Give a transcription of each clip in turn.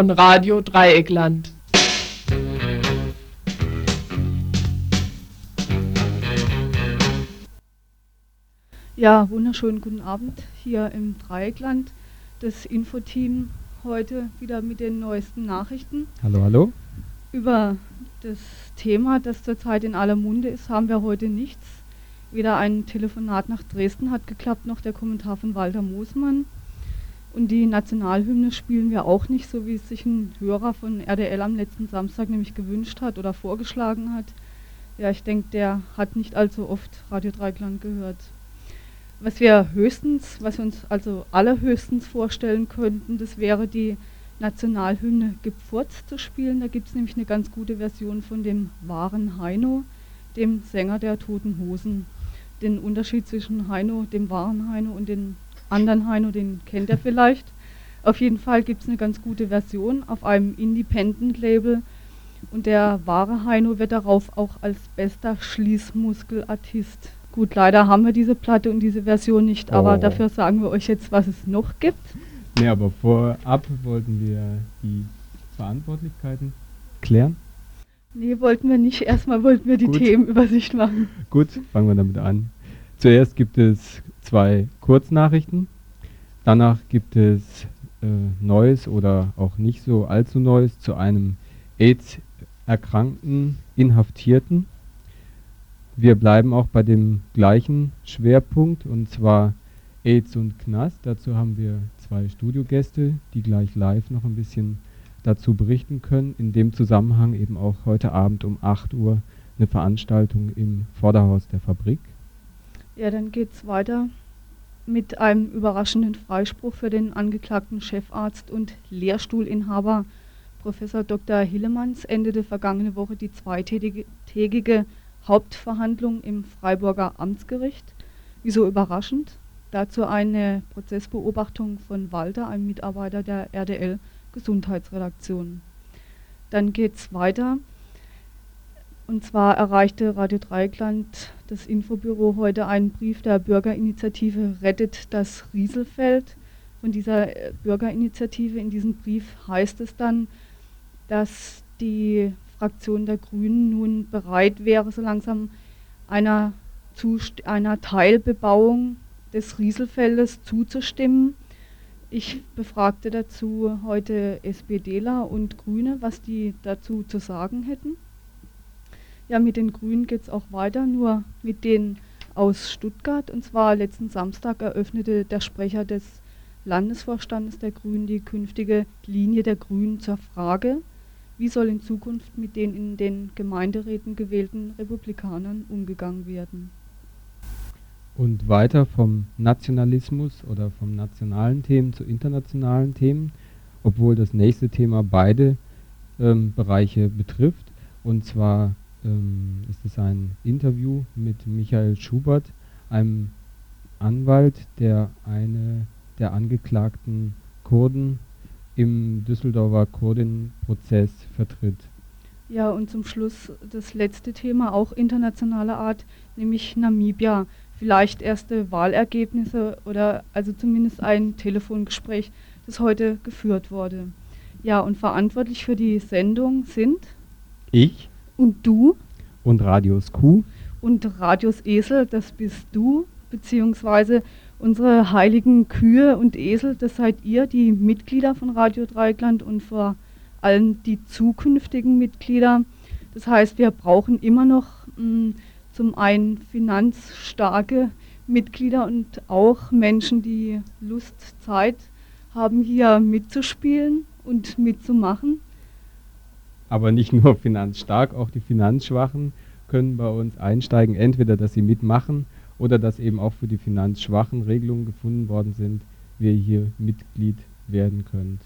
von Radio Dreieckland. Ja, wunderschönen guten Abend hier im Dreieckland. Das Infoteam heute wieder mit den neuesten Nachrichten. Hallo, hallo. Über das Thema, das zurzeit in aller Munde ist, haben wir heute nichts. Weder ein Telefonat nach Dresden hat geklappt, noch der Kommentar von Walter Moosmann. Und die Nationalhymne spielen wir auch nicht, so wie es sich ein Hörer von RDL am letzten Samstag nämlich gewünscht hat oder vorgeschlagen hat. Ja, ich denke, der hat nicht allzu oft Radio Dreikland gehört. Was wir höchstens, was wir uns also allerhöchstens vorstellen könnten, das wäre die Nationalhymne Gepfurz zu spielen. Da gibt es nämlich eine ganz gute Version von dem wahren Heino, dem Sänger der Toten Hosen. Den Unterschied zwischen Heino, dem wahren Heino und dem anderen Heino, den kennt er vielleicht. Auf jeden Fall gibt es eine ganz gute Version auf einem Independent-Label und der wahre Heino wird darauf auch als bester Schließmuskelartist Gut, leider haben wir diese Platte und diese Version nicht, aber oh. dafür sagen wir euch jetzt, was es noch gibt. Nee, aber vorab wollten wir die Verantwortlichkeiten klären. Nee, wollten wir nicht. Erstmal wollten wir die Gut. Themenübersicht machen. Gut, fangen wir damit an. Zuerst gibt es zwei Kurznachrichten. Danach gibt es äh, Neues oder auch nicht so allzu Neues zu einem AIDS-erkrankten Inhaftierten. Wir bleiben auch bei dem gleichen Schwerpunkt und zwar AIDS und Knast. Dazu haben wir zwei Studiogäste, die gleich live noch ein bisschen dazu berichten können. In dem Zusammenhang eben auch heute Abend um 8 Uhr eine Veranstaltung im Vorderhaus der Fabrik. Ja, dann geht es weiter mit einem überraschenden Freispruch für den angeklagten Chefarzt und Lehrstuhlinhaber Professor Dr. Hillemanns endete vergangene Woche die zweitägige Hauptverhandlung im Freiburger Amtsgericht. Wieso überraschend? Dazu eine Prozessbeobachtung von Walter, einem Mitarbeiter der RDL Gesundheitsredaktion. Dann geht es weiter. Und zwar erreichte Radio Dreikland das Infobüro heute einen Brief der Bürgerinitiative Rettet das Rieselfeld. Von dieser äh, Bürgerinitiative in diesem Brief heißt es dann, dass die Fraktion der Grünen nun bereit wäre, so langsam einer, Zust einer Teilbebauung des Rieselfeldes zuzustimmen. Ich befragte dazu heute SPDler und Grüne, was die dazu zu sagen hätten. Ja, mit den Grünen geht es auch weiter, nur mit denen aus Stuttgart. Und zwar letzten Samstag eröffnete der Sprecher des Landesvorstandes der Grünen die künftige Linie der Grünen zur Frage, wie soll in Zukunft mit den in den Gemeinderäten gewählten Republikanern umgegangen werden? Und weiter vom Nationalismus oder vom nationalen Themen zu internationalen Themen, obwohl das nächste Thema beide ähm, Bereiche betrifft. Und zwar ähm, ist es ein Interview mit Michael Schubert, einem Anwalt, der eine der angeklagten Kurden im Düsseldorfer Kurdin-Prozess vertritt. Ja, und zum Schluss das letzte Thema, auch internationaler Art, nämlich Namibia. Vielleicht erste Wahlergebnisse oder also zumindest ein Telefongespräch, das heute geführt wurde. Ja, und verantwortlich für die Sendung sind ich und du und Radios Q und Radios Esel, das bist du, beziehungsweise unsere heiligen Kühe und Esel, das seid ihr, die Mitglieder von Radio Dreikland und vor allem die zukünftigen Mitglieder. Das heißt, wir brauchen immer noch mh, mm, zum einen finanzstarke Mitglieder und auch Menschen, die Lust, Zeit haben, hier mitzuspielen und mitzumachen. Aber nicht nur finanzstark, auch die Finanzschwachen können bei uns einsteigen, entweder dass sie mitmachen oder dass eben auch für die Finanzschwachen Regelungen gefunden worden sind, wie ihr hier Mitglied werden könnt.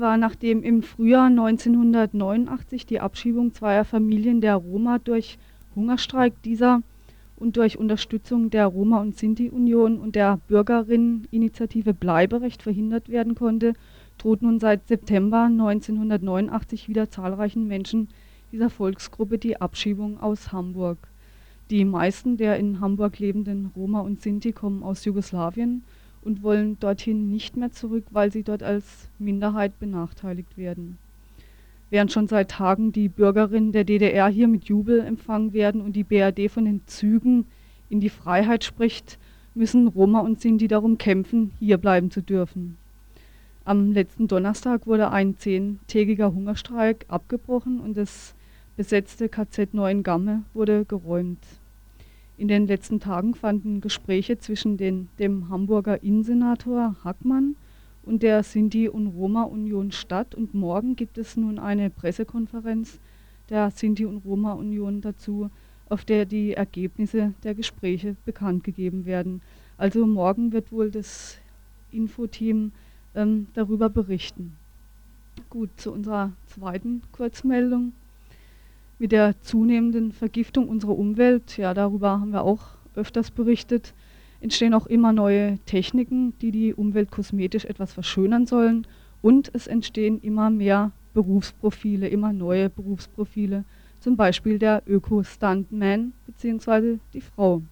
Zwar nachdem im Frühjahr 1989 die Abschiebung zweier Familien der Roma durch Hungerstreik dieser und durch Unterstützung der Roma- und Sinti-Union und der Bürgerinneninitiative Bleiberecht verhindert werden konnte, droht nun seit September 1989 wieder zahlreichen Menschen dieser Volksgruppe die Abschiebung aus Hamburg. Die meisten der in Hamburg lebenden Roma und Sinti kommen aus Jugoslawien und wollen dorthin nicht mehr zurück, weil sie dort als Minderheit benachteiligt werden. Während schon seit Tagen die Bürgerinnen der DDR hier mit Jubel empfangen werden und die BRD von den Zügen in die Freiheit spricht, müssen Roma und Sinti darum kämpfen, hier bleiben zu dürfen. Am letzten Donnerstag wurde ein zehntägiger Hungerstreik abgebrochen und das besetzte KZ Neuengamme wurde geräumt. In den letzten Tagen fanden Gespräche zwischen den, dem Hamburger Innensenator Hackmann und der Sinti- und Roma-Union statt. Und morgen gibt es nun eine Pressekonferenz der Sinti- und Roma-Union dazu, auf der die Ergebnisse der Gespräche bekannt gegeben werden. Also morgen wird wohl das Infoteam ähm, darüber berichten. Gut, zu unserer zweiten Kurzmeldung mit der zunehmenden Vergiftung unserer Umwelt, ja, darüber haben wir auch öfters berichtet, entstehen auch immer neue Techniken, die die Umwelt kosmetisch etwas verschönern sollen und es entstehen immer mehr Berufsprofile, immer neue Berufsprofile, zum Beispiel der Öko-Stuntman bzw. die Frau.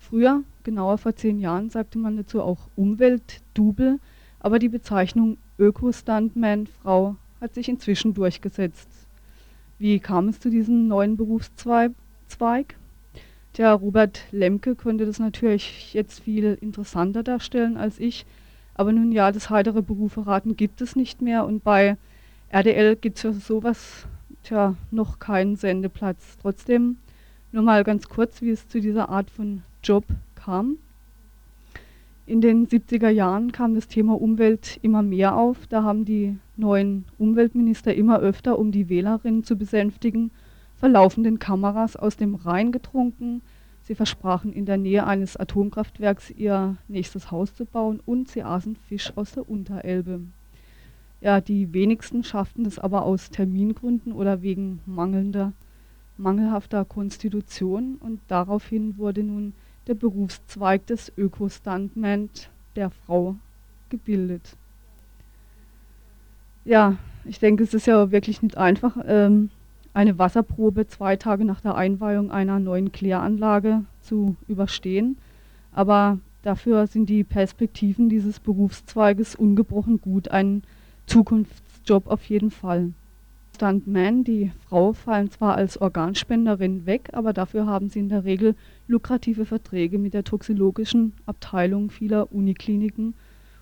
Früher, genauer vor zehn Jahren, sagte man dazu auch Umweltdubel, aber die Bezeichnung Öko-Stuntman Frau hat sich inzwischen durchgesetzt. Wie kam es zu diesem neuen Berufszweig? Der Robert Lemke könnte das natürlich jetzt viel interessanter darstellen als ich. Aber nun ja, das heitere Beruferaten gibt es nicht mehr und bei RDL gibt es für sowas tja, noch keinen Sendeplatz. Trotzdem nur mal ganz kurz, wie es zu dieser Art von Job kam. In den 70er Jahren kam das Thema Umwelt immer mehr auf. Da haben die neuen Umweltminister immer öfter, um die Wählerinnen zu besänftigen, verlaufenden Kameras aus dem Rhein getrunken. Sie versprachen in der Nähe eines Atomkraftwerks ihr nächstes Haus zu bauen und sie aßen Fisch aus der Unterelbe. Ja, die wenigsten schafften das aber aus Termingründen oder wegen mangelnder, mangelhafter Konstitution und daraufhin wurde nun der Berufszweig des Öko-Stuntman der Frau gebildet. Ja, ich denke, es ist ja wirklich nicht einfach, ähm, eine Wasserprobe zwei Tage nach der Einweihung einer neuen Kläranlage zu überstehen. Aber dafür sind die Perspektiven dieses Berufszweiges ungebrochen gut. Ein Zukunftsjob auf jeden Fall. Stuntman, die Frau, fallen zwar als Organspenderin weg, aber dafür haben sie in der Regel lukrative Verträge mit der toxologischen Abteilung vieler Unikliniken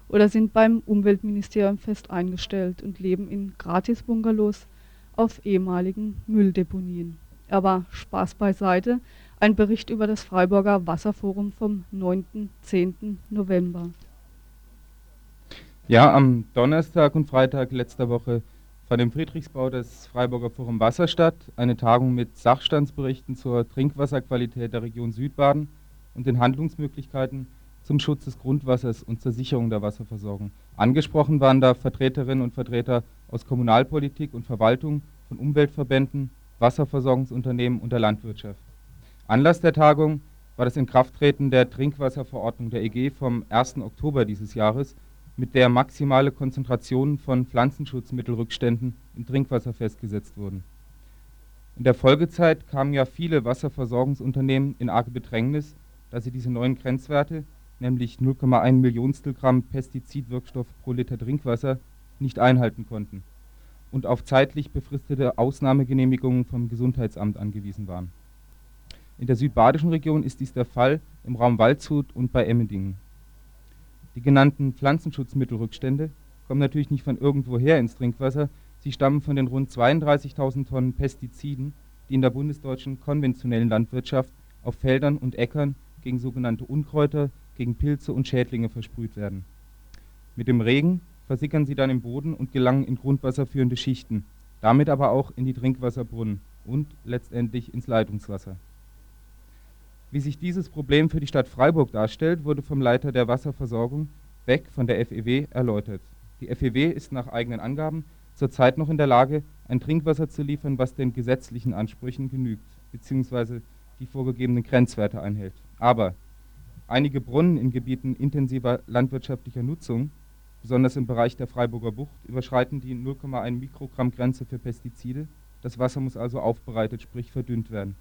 oder sind beim Umweltministerium fest eingestellt und leben in Gratis-Bungalows auf ehemaligen Mülldeponien. Aber Spaß beiseite, ein Bericht über das Freiburger Wasserforum vom 9. 10. November. Ja, am Donnerstag und Freitag letzter Woche fand im Friedrichsbau das Freiburger Forum Wasser statt, eine Tagung mit Sachstandsberichten zur Trinkwasserqualität der Region Südbaden und den Handlungsmöglichkeiten zum Schutz des Grundwassers und zur Sicherung der Wasserversorgung. Angesprochen waren da Vertreterinnen und Vertreter aus Kommunalpolitik und Verwaltung, von Umweltverbänden, Wasserversorgungsunternehmen und der Landwirtschaft. Anlass der Tagung war das Inkrafttreten der Trinkwasserverordnung der EG vom 1. Oktober dieses Jahres mit der maximale Konzentrationen von Pflanzenschutzmittelrückständen im Trinkwasser festgesetzt wurden. In der Folgezeit kamen ja viele Wasserversorgungsunternehmen in arge Bedrängnis, da sie diese neuen Grenzwerte, nämlich 0,1 Millionstel Gramm Pestizidwirkstoff pro Liter Trinkwasser, nicht einhalten konnten und auf zeitlich befristete Ausnahmegenehmigungen vom Gesundheitsamt angewiesen waren. In der südbadischen Region ist dies der Fall im Raum Waldshut und bei Emmendingen die genannten Pflanzenschutzmittelrückstände kommen natürlich nicht von irgendwoher ins Trinkwasser, sie stammen von den rund 32.000 Tonnen Pestiziden, die in der bundesdeutschen konventionellen Landwirtschaft auf Feldern und Äckern gegen sogenannte Unkräuter, gegen Pilze und Schädlinge versprüht werden. Mit dem Regen versickern sie dann im Boden und gelangen in grundwasserführende Schichten, damit aber auch in die Trinkwasserbrunnen und letztendlich ins Leitungswasser wie sich dieses Problem für die Stadt Freiburg darstellt, wurde vom Leiter der Wasserversorgung, Beck von der FEW erläutert. Die FEW ist nach eigenen Angaben zurzeit noch in der Lage, ein Trinkwasser zu liefern, was den gesetzlichen Ansprüchen genügt bzw. die vorgegebenen Grenzwerte einhält. Aber einige Brunnen in Gebieten intensiver landwirtschaftlicher Nutzung, besonders im Bereich der Freiburger Bucht, überschreiten die 0,1 Mikrogramm Grenze für Pestizide. Das Wasser muss also aufbereitet, sprich verdünnt werden.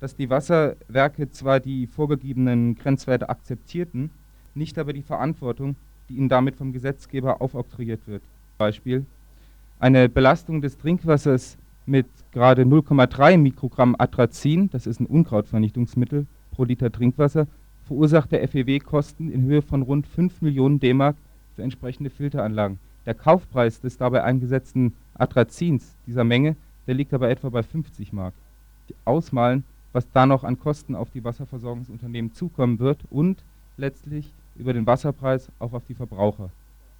Dass die Wasserwerke zwar die vorgegebenen Grenzwerte akzeptierten, nicht aber die Verantwortung, die ihnen damit vom Gesetzgeber aufoktroyiert wird. Beispiel eine Belastung des Trinkwassers mit gerade 0,3 Mikrogramm Atrazin, das ist ein Unkrautvernichtungsmittel pro Liter Trinkwasser, verursacht der FEW Kosten in Höhe von rund 5 Millionen D-Mark für entsprechende Filteranlagen. Der Kaufpreis des dabei eingesetzten Atrazins dieser Menge, der liegt aber etwa bei 50 Mark. Ausmalen, was da noch an Kosten auf die Wasserversorgungsunternehmen zukommen wird und letztlich über den Wasserpreis auch auf die Verbraucher.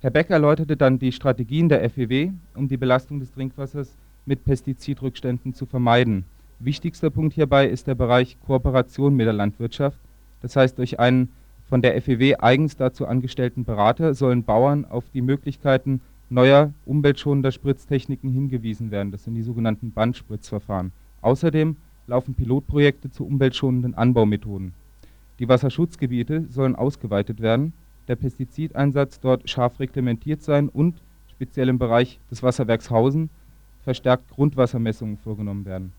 Herr Beck erläuterte dann die Strategien der FEW, um die Belastung des Trinkwassers mit Pestizidrückständen zu vermeiden. Wichtigster Punkt hierbei ist der Bereich Kooperation mit der Landwirtschaft. Das heißt, durch einen von der FEW eigens dazu angestellten Berater sollen Bauern auf die Möglichkeiten neuer umweltschonender Spritztechniken hingewiesen werden. Das sind die sogenannten Bandspritzverfahren. Außerdem laufen Pilotprojekte zu umweltschonenden Anbaumethoden. Die Wasserschutzgebiete sollen ausgeweitet werden, der Pestizideinsatz dort scharf reglementiert sein und speziell im Bereich des Wasserwerks Hausen verstärkt Grundwassermessungen vorgenommen werden.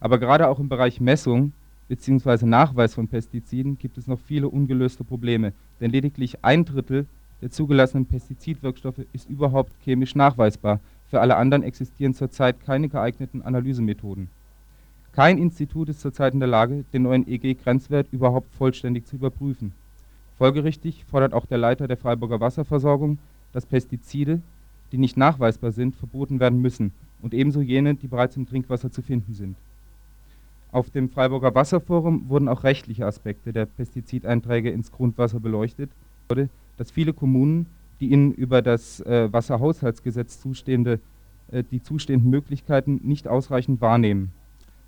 Aber gerade auch im Bereich Messung bzw. Nachweis von Pestiziden gibt es noch viele ungelöste Probleme, denn lediglich ein Drittel der zugelassenen Pestizidwirkstoffe ist überhaupt chemisch nachweisbar. Für alle anderen existieren zurzeit keine geeigneten Analysemethoden. Kein Institut ist zurzeit in der Lage, den neuen EG-Grenzwert überhaupt vollständig zu überprüfen. Folgerichtig fordert auch der Leiter der Freiburger Wasserversorgung, dass Pestizide, die nicht nachweisbar sind, verboten werden müssen und ebenso jene, die bereits im Trinkwasser zu finden sind. Auf dem Freiburger Wasserforum wurden auch rechtliche Aspekte der Pestizideinträge ins Grundwasser beleuchtet, dass viele Kommunen die ihnen über das äh, Wasserhaushaltsgesetz zustehende, äh, die zustehenden Möglichkeiten nicht ausreichend wahrnehmen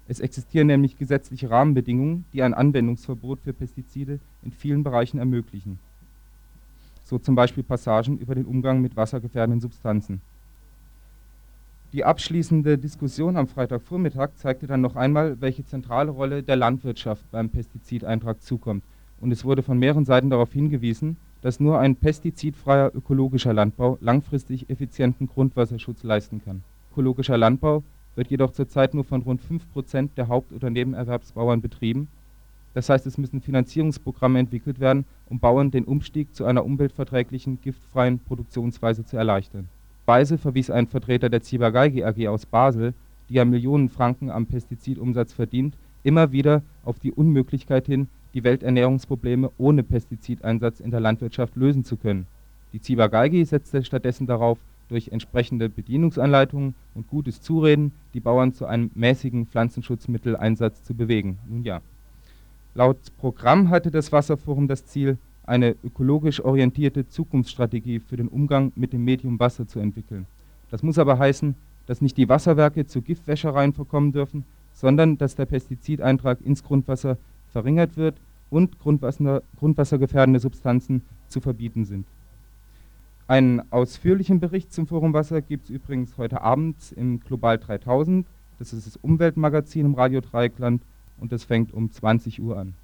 es existieren nämlich gesetzliche Rahmenbedingungen, die ein Anwendungsverbot für Pestizide in vielen Bereichen ermöglichen, so zum Beispiel Passagen über den Umgang mit wassergefährdenden Substanzen. Die abschließende Diskussion am Freitagvormittag zeigte dann noch einmal, welche zentrale Rolle der Landwirtschaft beim Pestizideintrag zukommt, und es wurde von mehreren Seiten darauf hingewiesen, dass nur ein pestizidfreier ökologischer Landbau langfristig effizienten Grundwasserschutz leisten kann. Ökologischer Landbau wird jedoch zurzeit nur von rund 5% der Haupt oder Nebenerwerbsbauern betrieben, das heißt es müssen Finanzierungsprogramme entwickelt werden, um Bauern den Umstieg zu einer umweltverträglichen, giftfreien Produktionsweise zu erleichtern. Weise verwies ein Vertreter der Ciba-Geigy AG aus Basel, die ja Millionen Franken am Pestizidumsatz verdient, immer wieder auf die Unmöglichkeit hin, die Welternährungsprobleme ohne Pestizideinsatz in der Landwirtschaft lösen zu können. Die Ciba-Geigy setzte stattdessen darauf durch entsprechende Bedienungsanleitungen und gutes Zureden die Bauern zu einem mäßigen Pflanzenschutzmitteleinsatz zu bewegen. Nun ja. Laut Programm hatte das Wasserforum das Ziel, eine ökologisch orientierte Zukunftsstrategie für den Umgang mit dem Medium Wasser zu entwickeln. Das muss aber heißen, dass nicht die Wasserwerke zu Giftwäschereien verkommen dürfen, sondern dass der Pestizideintrag ins Grundwasser verringert wird und Grundwasser, grundwassergefährdende Substanzen zu verbieten sind. Einen ausführlichen Bericht zum Forum Wasser gibt es übrigens heute Abend im Global 3000. Das ist das Umweltmagazin im Radio Dreieckland und das fängt um 20 Uhr an.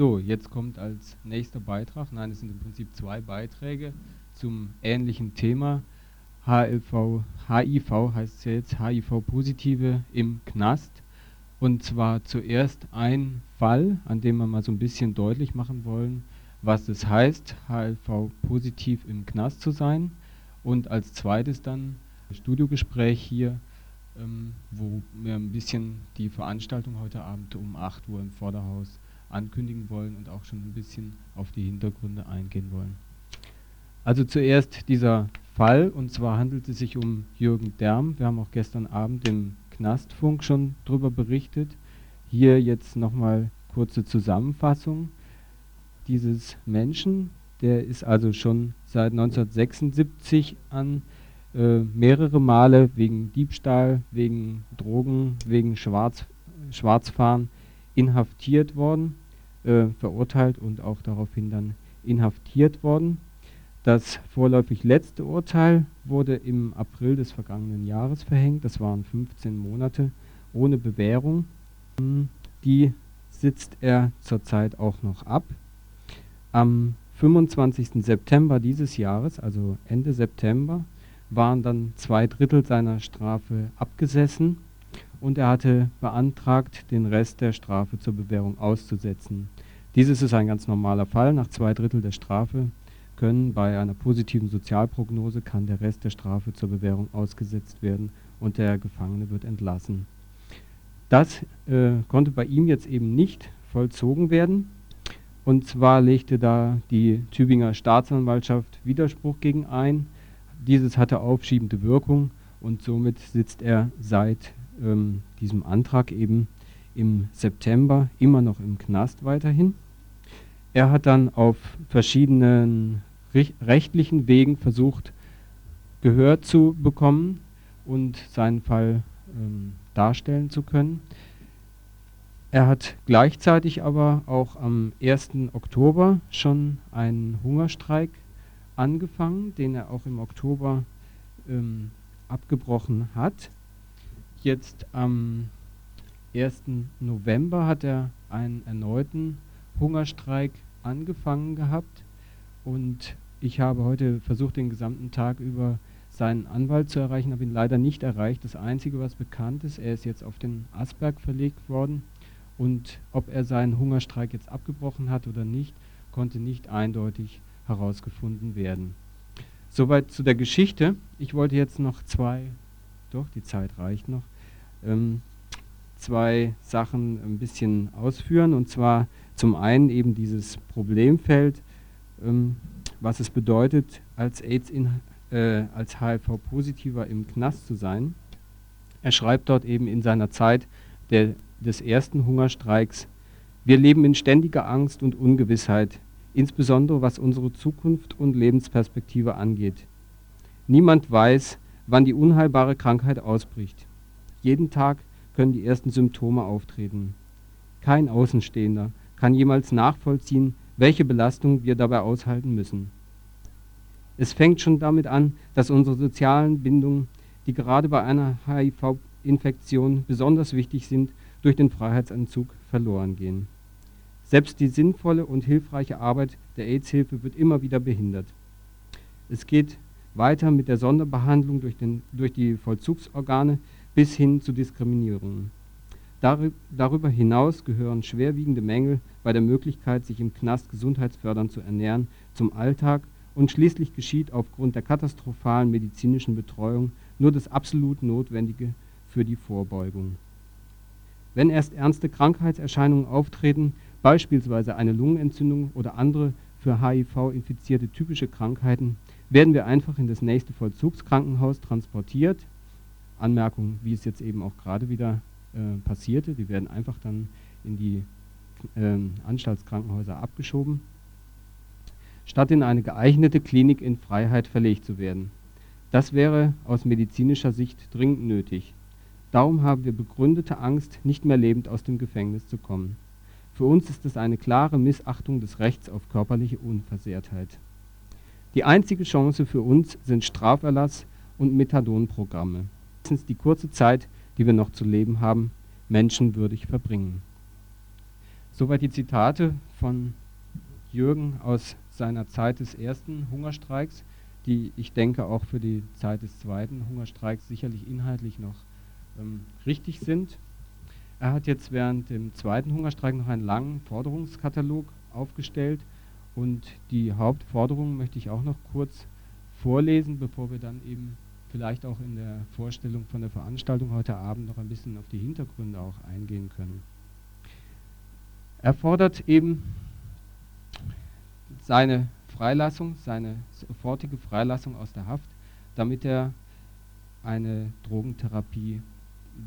So, jetzt kommt als nächster Beitrag, nein, es sind im Prinzip zwei Beiträge zum ähnlichen Thema. HIV, HIV heißt es ja jetzt, HIV-Positive im Knast. Und zwar zuerst ein Fall, an dem wir mal so ein bisschen deutlich machen wollen, was es heißt, HIV-positiv im Knast zu sein. Und als zweites dann Studiogespräch hier, ähm, wo wir ein bisschen die Veranstaltung heute Abend um 8 Uhr im Vorderhaus ankündigen wollen und auch schon ein bisschen auf die Hintergründe eingehen wollen. Also zuerst dieser Fall, und zwar handelt es sich um Jürgen Derm. Wir haben auch gestern Abend im Knastfunk schon darüber berichtet. Hier jetzt nochmal kurze Zusammenfassung dieses Menschen. Der ist also schon seit 1976 an äh, mehrere Male wegen Diebstahl, wegen Drogen, wegen Schwarz, Schwarzfahren inhaftiert worden, äh, verurteilt und auch daraufhin dann inhaftiert worden. Das vorläufig letzte Urteil wurde im April des vergangenen Jahres verhängt. Das waren 15 Monate ohne Bewährung. Die sitzt er zurzeit auch noch ab. Am 25. September dieses Jahres, also Ende September, waren dann zwei Drittel seiner Strafe abgesessen und er hatte beantragt, den Rest der Strafe zur Bewährung auszusetzen. Dieses ist ein ganz normaler Fall. Nach zwei Drittel der Strafe können bei einer positiven Sozialprognose kann der Rest der Strafe zur Bewährung ausgesetzt werden und der Gefangene wird entlassen. Das äh, konnte bei ihm jetzt eben nicht vollzogen werden. Und zwar legte da die Tübinger Staatsanwaltschaft Widerspruch gegen ein. Dieses hatte aufschiebende Wirkung und somit sitzt er seit ähm, diesem Antrag eben im September immer noch im Knast weiterhin. Er hat dann auf verschiedenen rechtlichen Wegen versucht, Gehör zu bekommen und seinen Fall ähm, darstellen zu können. Er hat gleichzeitig aber auch am 1. Oktober schon einen Hungerstreik angefangen, den er auch im Oktober ähm, abgebrochen hat. Jetzt am 1. November hat er einen erneuten Hungerstreik angefangen gehabt und ich habe heute versucht, den gesamten Tag über seinen Anwalt zu erreichen, habe ihn leider nicht erreicht. Das Einzige, was bekannt ist, er ist jetzt auf den Asberg verlegt worden und ob er seinen Hungerstreik jetzt abgebrochen hat oder nicht, konnte nicht eindeutig herausgefunden werden. Soweit zu der Geschichte. Ich wollte jetzt noch zwei, doch, die Zeit reicht noch, ähm, zwei Sachen ein bisschen ausführen. Und zwar zum einen eben dieses Problemfeld, ähm, was es bedeutet, als AIDS in, äh, als HIV-Positiver im Knast zu sein. Er schreibt dort eben in seiner Zeit der des ersten Hungerstreiks. Wir leben in ständiger Angst und Ungewissheit, insbesondere was unsere Zukunft und Lebensperspektive angeht. Niemand weiß, wann die unheilbare Krankheit ausbricht. Jeden Tag können die ersten Symptome auftreten. Kein Außenstehender kann jemals nachvollziehen, welche Belastung wir dabei aushalten müssen. Es fängt schon damit an, dass unsere sozialen Bindungen, die gerade bei einer HIV-Infektion besonders wichtig sind, durch den Freiheitsentzug verloren gehen. Selbst die sinnvolle und hilfreiche Arbeit der AIDS-Hilfe wird immer wieder behindert. Es geht weiter mit der Sonderbehandlung durch, den, durch die Vollzugsorgane bis hin zu Diskriminierungen. Darüber hinaus gehören schwerwiegende Mängel bei der Möglichkeit, sich im Knast gesundheitsfördernd zu ernähren, zum Alltag und schließlich geschieht aufgrund der katastrophalen medizinischen Betreuung nur das absolut Notwendige für die Vorbeugung. Wenn erst ernste Krankheitserscheinungen auftreten, beispielsweise eine Lungenentzündung oder andere für HIV infizierte typische Krankheiten, werden wir einfach in das nächste Vollzugskrankenhaus transportiert. Anmerkung, wie es jetzt eben auch gerade wieder äh, passierte, die werden einfach dann in die äh, Anstaltskrankenhäuser abgeschoben, statt in eine geeignete Klinik in Freiheit verlegt zu werden. Das wäre aus medizinischer Sicht dringend nötig. Darum haben wir begründete Angst, nicht mehr lebend aus dem Gefängnis zu kommen. Für uns ist es eine klare Missachtung des Rechts auf körperliche Unversehrtheit. Die einzige Chance für uns sind Straferlass und Methadonprogramme. Die kurze Zeit, die wir noch zu leben haben, menschenwürdig verbringen. Soweit die Zitate von Jürgen aus seiner Zeit des ersten Hungerstreiks, die ich denke auch für die Zeit des zweiten Hungerstreiks sicherlich inhaltlich noch ähm, richtig sind. Er hat jetzt während dem zweiten Hungerstreik noch einen langen Forderungskatalog aufgestellt Und die Hauptforderungen möchte ich auch noch kurz vorlesen, bevor wir dann eben vielleicht auch in der Vorstellung von der Veranstaltung heute Abend noch ein bisschen auf die Hintergründe auch eingehen können. Er fordert eben seine Freilassung, seine sofortige Freilassung aus der Haft, damit er eine Drogentherapie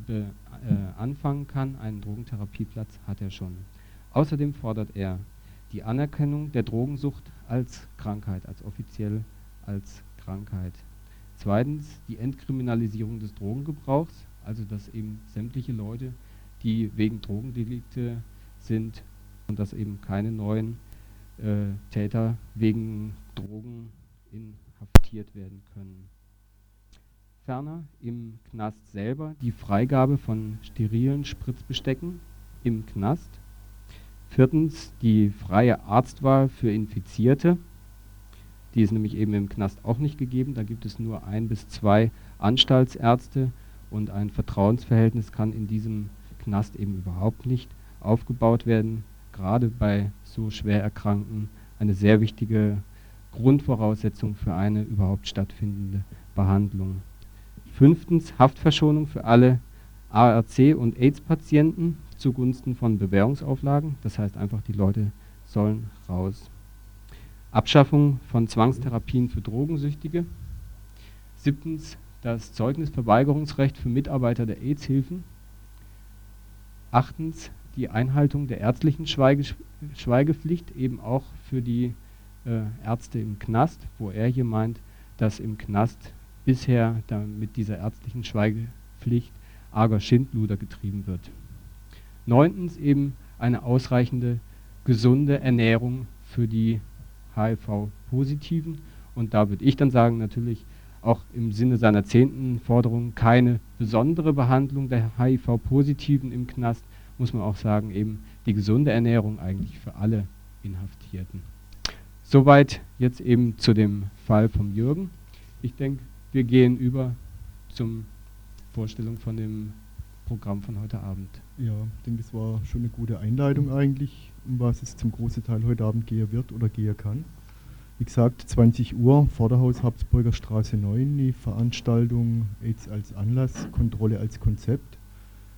be, äh, anfangen kann. Einen Drogentherapieplatz hat er schon. Außerdem fordert er die Anerkennung der Drogensucht als Krankheit, als offiziell als Krankheit. Zweitens die Entkriminalisierung des Drogengebrauchs, also dass eben sämtliche Leute, die wegen Drogendelikte sind und dass eben keine neuen äh, Täter wegen Drogen inhaftiert werden können. Ferner im Knast selber die Freigabe von sterilen Spritzbestecken im Knast. Viertens die freie Arztwahl für Infizierte. Die ist nämlich eben im Knast auch nicht gegeben. Da gibt es nur ein bis zwei Anstaltsärzte und ein Vertrauensverhältnis kann in diesem Knast eben überhaupt nicht aufgebaut werden gerade bei so schwer Erkrankten eine sehr wichtige Grundvoraussetzung für eine überhaupt stattfindende Behandlung. Fünftens Haftverschonung für alle ARC- und AIDS-Patienten zugunsten von Bewährungsauflagen. Das heißt einfach, die Leute sollen raus. Abschaffung von Zwangstherapien für Drogensüchtige. Siebtens das Zeugnisverweigerungsrecht für Mitarbeiter der AIDS-Hilfen. Achtens die Einhaltung der ärztlichen Schweige, Schweigepflicht eben auch für die äh, Ärzte im Knast, wo er hier meint, dass im Knast bisher mit dieser ärztlichen Schweigepflicht arger Schindluder getrieben wird. Neuntens eben eine ausreichende gesunde Ernährung für die HIV-Positiven. Und da würde ich dann sagen, natürlich auch im Sinne seiner zehnten Forderung keine besondere Behandlung der HIV-Positiven im Knast, muss man auch sagen, eben die gesunde Ernährung eigentlich für alle Inhaftierten. Soweit jetzt eben zu dem Fall vom Jürgen. Ich denke, wir gehen über zum Vorstellung von dem Programm von heute Abend. Ja, ich denke, das war schon eine gute Einleitung eigentlich, um was es zum großen Teil heute Abend gehen wird oder gehen kann. Wie gesagt, 20 Uhr, Vorderhaus Habsburger Straße 9, die Veranstaltung AIDS als Anlass, Kontrolle als Konzept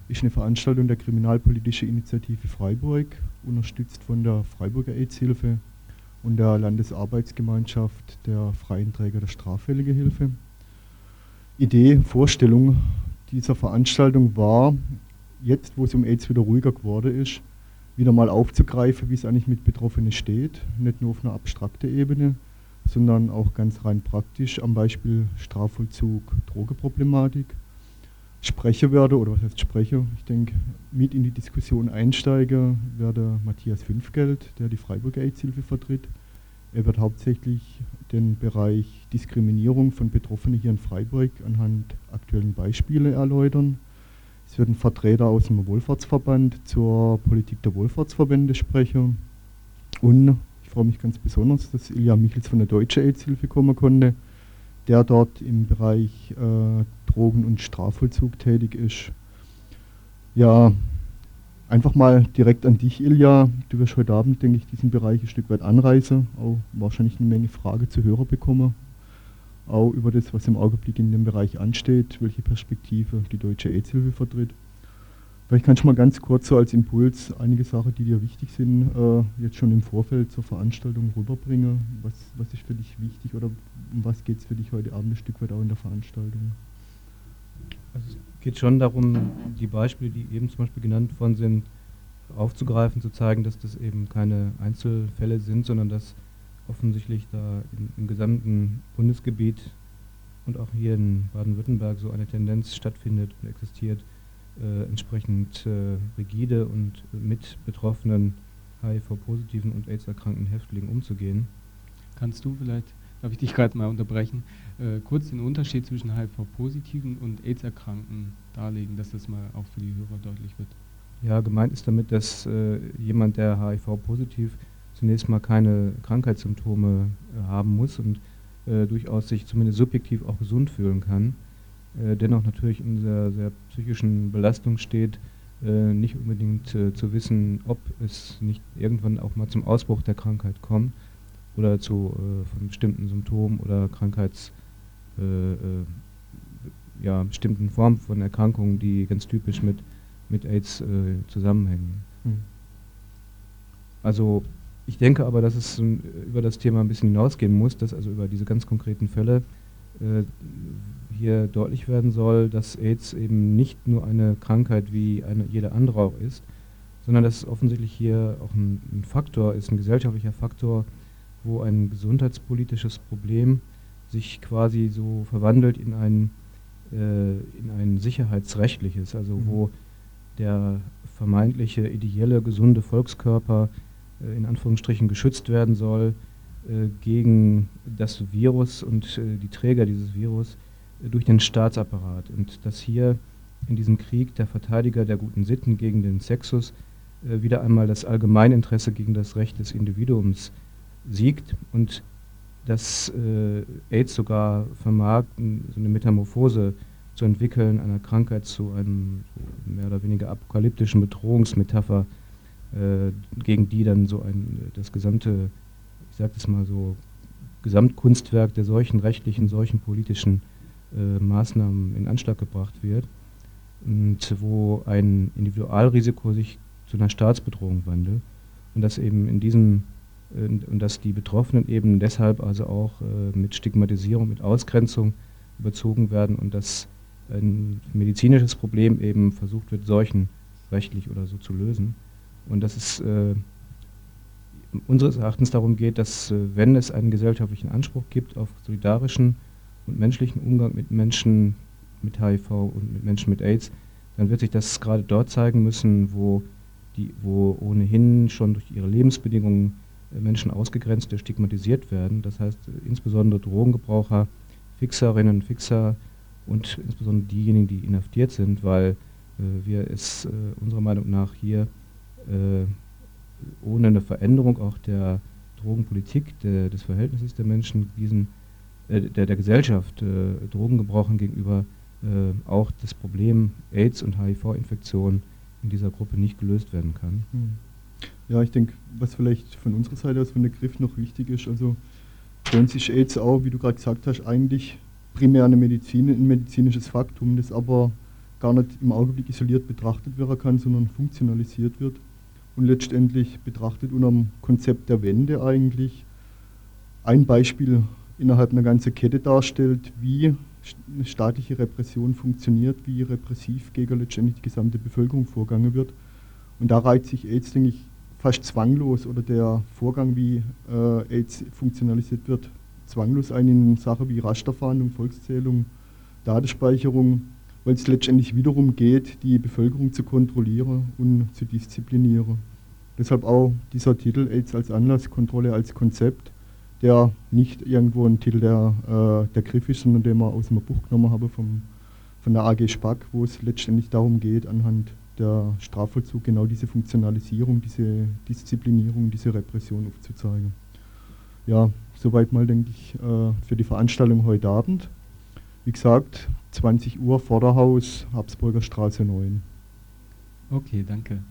ist eine Veranstaltung der Kriminalpolitische Initiative Freiburg, unterstützt von der Freiburger AIDS-Hilfe und der Landesarbeitsgemeinschaft der Freien Träger der Straffälligehilfe. Idee, Vorstellung dieser Veranstaltung war, jetzt wo es um AIDS wieder ruhiger geworden ist, wieder mal aufzugreifen, wie es eigentlich mit Betroffenen steht, nicht nur auf einer abstrakten Ebene, sondern auch ganz rein praktisch am Beispiel Strafvollzug, Drogeproblematik sprechen werde, oder was heißt spreche, ich denke, mit in die Diskussion einsteige, werde Matthias Fünfgeld, der die Freiburger AIDS-Hilfe vertritt. Er wird hauptsächlich den Bereich Diskriminierung von Betroffenen hier in Freiburg anhand aktuellen Beispiele erläutern. Es wird ein Vertreter aus dem Wohlfahrtsverband zur Politik der Wohlfahrtsverbände sprechen. Und ich freue mich ganz besonders, dass Ilja Michels von der Deutschen AIDS-Hilfe kommen konnte der dort im Bereich äh, Drogen- und Strafvollzug tätig ist. Ja, einfach mal direkt an dich, Ilja. Du wirst heute Abend, denke ich, diesen Bereich ein Stück weit anreisen, auch wahrscheinlich eine Menge Fragen zu Hörer bekommen. Auch über das, was im Augenblick in dem Bereich ansteht, welche Perspektive die Deutsche AIDS-Hilfe vertritt. Vielleicht kannst du mal ganz kurz so als Impuls einige Sachen, die dir wichtig sind, äh, jetzt schon im Vorfeld zur Veranstaltung rüberbringen. Was, was ist für dich wichtig oder um was geht es für dich heute Abend ein Stück weit auch in der Veranstaltung? Also es geht schon darum, die Beispiele, die eben zum Beispiel genannt worden sind, aufzugreifen, zu zeigen, dass das eben keine Einzelfälle sind, sondern dass offensichtlich da im, im gesamten Bundesgebiet und auch hier in Baden-Württemberg so eine Tendenz stattfindet und existiert, äh, entsprechend äh, rigide und mit betroffenen HIV-positiven und AIDS-erkrankten Häftlingen umzugehen. Kannst du vielleicht, darf ich dich gerade mal unterbrechen, äh, kurz den Unterschied zwischen HIV-positiven und AIDS-Erkrankten darlegen, dass das mal auch für die Hörer deutlich wird? Ja, gemeint ist damit, dass äh, jemand, der HIV-positiv zunächst mal keine Krankheitssymptome äh, haben muss und äh, durchaus sich zumindest subjektiv auch gesund fühlen kann äh, dennoch natürlich in sehr, sehr psychischen Belastung steht, äh, nicht unbedingt äh, zu wissen, ob es nicht irgendwann auch mal zum Ausbruch der Krankheit kommt oder zu äh, von bestimmten Symptomen oder Krankheits ja, bestimmten Formen von Erkrankungen, die ganz typisch mit, mit AIDS zusammenhängen. Hm. Also ich denke aber, dass es um, über das Thema ein bisschen hinausgehen muss, dass also über diese ganz konkreten Fälle äh, hier deutlich werden soll, dass AIDS eben nicht nur eine Krankheit wie eine, jede andere auch ist, sondern dass es offensichtlich hier auch ein, ein Faktor ist, ein gesellschaftlicher Faktor, wo ein gesundheitspolitisches Problem sich quasi so verwandelt in ein, äh, in ein sicherheitsrechtliches, also mhm. wo der vermeintliche ideelle gesunde Volkskörper in Anführungsstrichen geschützt werden soll äh, gegen das Virus und äh, die Träger dieses Virus äh, durch den Staatsapparat. Und dass hier in diesem Krieg der Verteidiger der guten Sitten gegen den Sexus äh, wieder einmal das Allgemeininteresse gegen das Recht des Individuums siegt und dass äh, AIDS sogar vermag, so eine Metamorphose zu entwickeln, einer Krankheit zu einem mehr oder weniger apokalyptischen Bedrohungsmetapher, äh, gegen die dann so ein das gesamte, ich sage das mal so, Gesamtkunstwerk der solchen rechtlichen, solchen politischen äh, Maßnahmen in Anschlag gebracht wird und wo ein Individualrisiko sich zu einer Staatsbedrohung wandelt und dass eben in diesem und, und, dass die Betroffenen eben deshalb also auch äh, mit Stigmatisierung, mit Ausgrenzung überzogen werden und dass ein medizinisches Problem eben versucht wird, seuchenrechtlich oder so zu lösen. Und dass es äh, unseres Erachtens darum geht, dass äh, wenn es einen gesellschaftlichen Anspruch gibt auf solidarischen und menschlichen Umgang mit Menschen mit HIV und mit Menschen mit AIDS, dann wird sich das gerade dort zeigen müssen, wo, die, wo ohnehin schon durch ihre Lebensbedingungen Menschen ausgegrenzt, die stigmatisiert werden. Das heißt insbesondere Drogengebraucher, Fixerinnen, Fixer und insbesondere diejenigen, die inhaftiert sind, weil äh, wir es äh, unserer Meinung nach hier äh, ohne eine Veränderung auch der Drogenpolitik, der, des Verhältnisses der Menschen, diesen, äh, der, der Gesellschaft, äh, Drogengebrauchen gegenüber äh, auch das Problem AIDS und HIV-Infektion in dieser Gruppe nicht gelöst werden kann. Mhm. Ja, ich denke, was vielleicht von unserer Seite aus von der Griff noch wichtig ist, also bei uns ist AIDS auch, wie du gerade gesagt hast, eigentlich primär eine Medizin, ein medizinisches Faktum, das aber gar nicht im Augenblick isoliert betrachtet werden kann, sondern funktionalisiert wird und letztendlich betrachtet unter dem Konzept der Wende eigentlich ein Beispiel innerhalb einer ganzen Kette darstellt, wie eine staatliche Repression funktioniert, wie repressiv gegen letztendlich die gesamte Bevölkerung vorgegangen wird. Und da reiht sich AIDS, denke ich, fast zwanglos oder der Vorgang, wie äh, AIDS funktionalisiert wird, zwanglos ein in Sachen wie Rasterfahndung, Volkszählung, Datenspeicherung, weil es letztendlich wiederum geht, die Bevölkerung zu kontrollieren und zu disziplinieren. Deshalb auch dieser Titel AIDS als Anlass, Kontrolle als Konzept, der nicht irgendwo ein Titel der, äh, der Griff ist, sondern den wir aus dem Buch genommen haben vom, von der AG Spack, wo es letztendlich darum geht, anhand der Strafvollzug genau diese Funktionalisierung, diese Disziplinierung, diese Repression aufzuzeigen. Ja, soweit mal, denke ich, äh, für die Veranstaltung heute Abend. Wie gesagt, 20 Uhr Vorderhaus, Habsburger Straße 9. Okay, danke.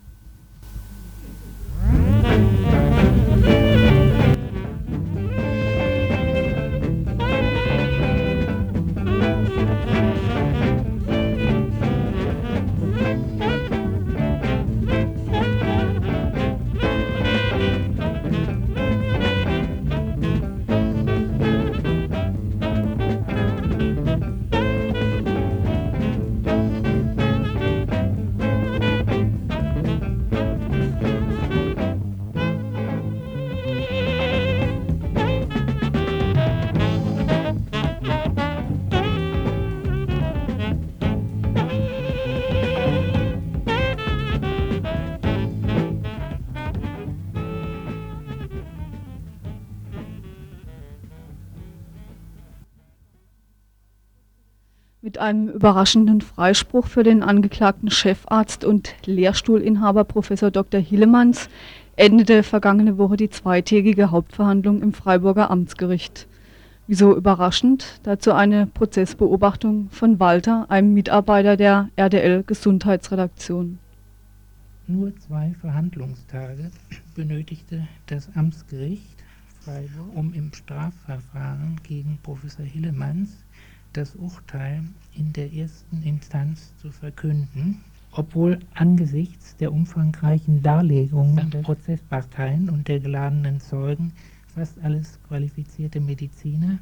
Einem überraschenden Freispruch für den angeklagten Chefarzt und Lehrstuhlinhaber Prof. Dr. Hillemanns endete vergangene Woche die zweitägige Hauptverhandlung im Freiburger Amtsgericht. Wieso überraschend? Dazu eine Prozessbeobachtung von Walter, einem Mitarbeiter der RDL Gesundheitsredaktion. Nur zwei Verhandlungstage benötigte das Amtsgericht Freiburg, um im Strafverfahren gegen Professor Hillemanns das Urteil in der ersten Instanz zu verkünden, obwohl angesichts der umfangreichen Darlegungen der Prozessparteien und der geladenen Zeugen fast alles qualifizierte Mediziner,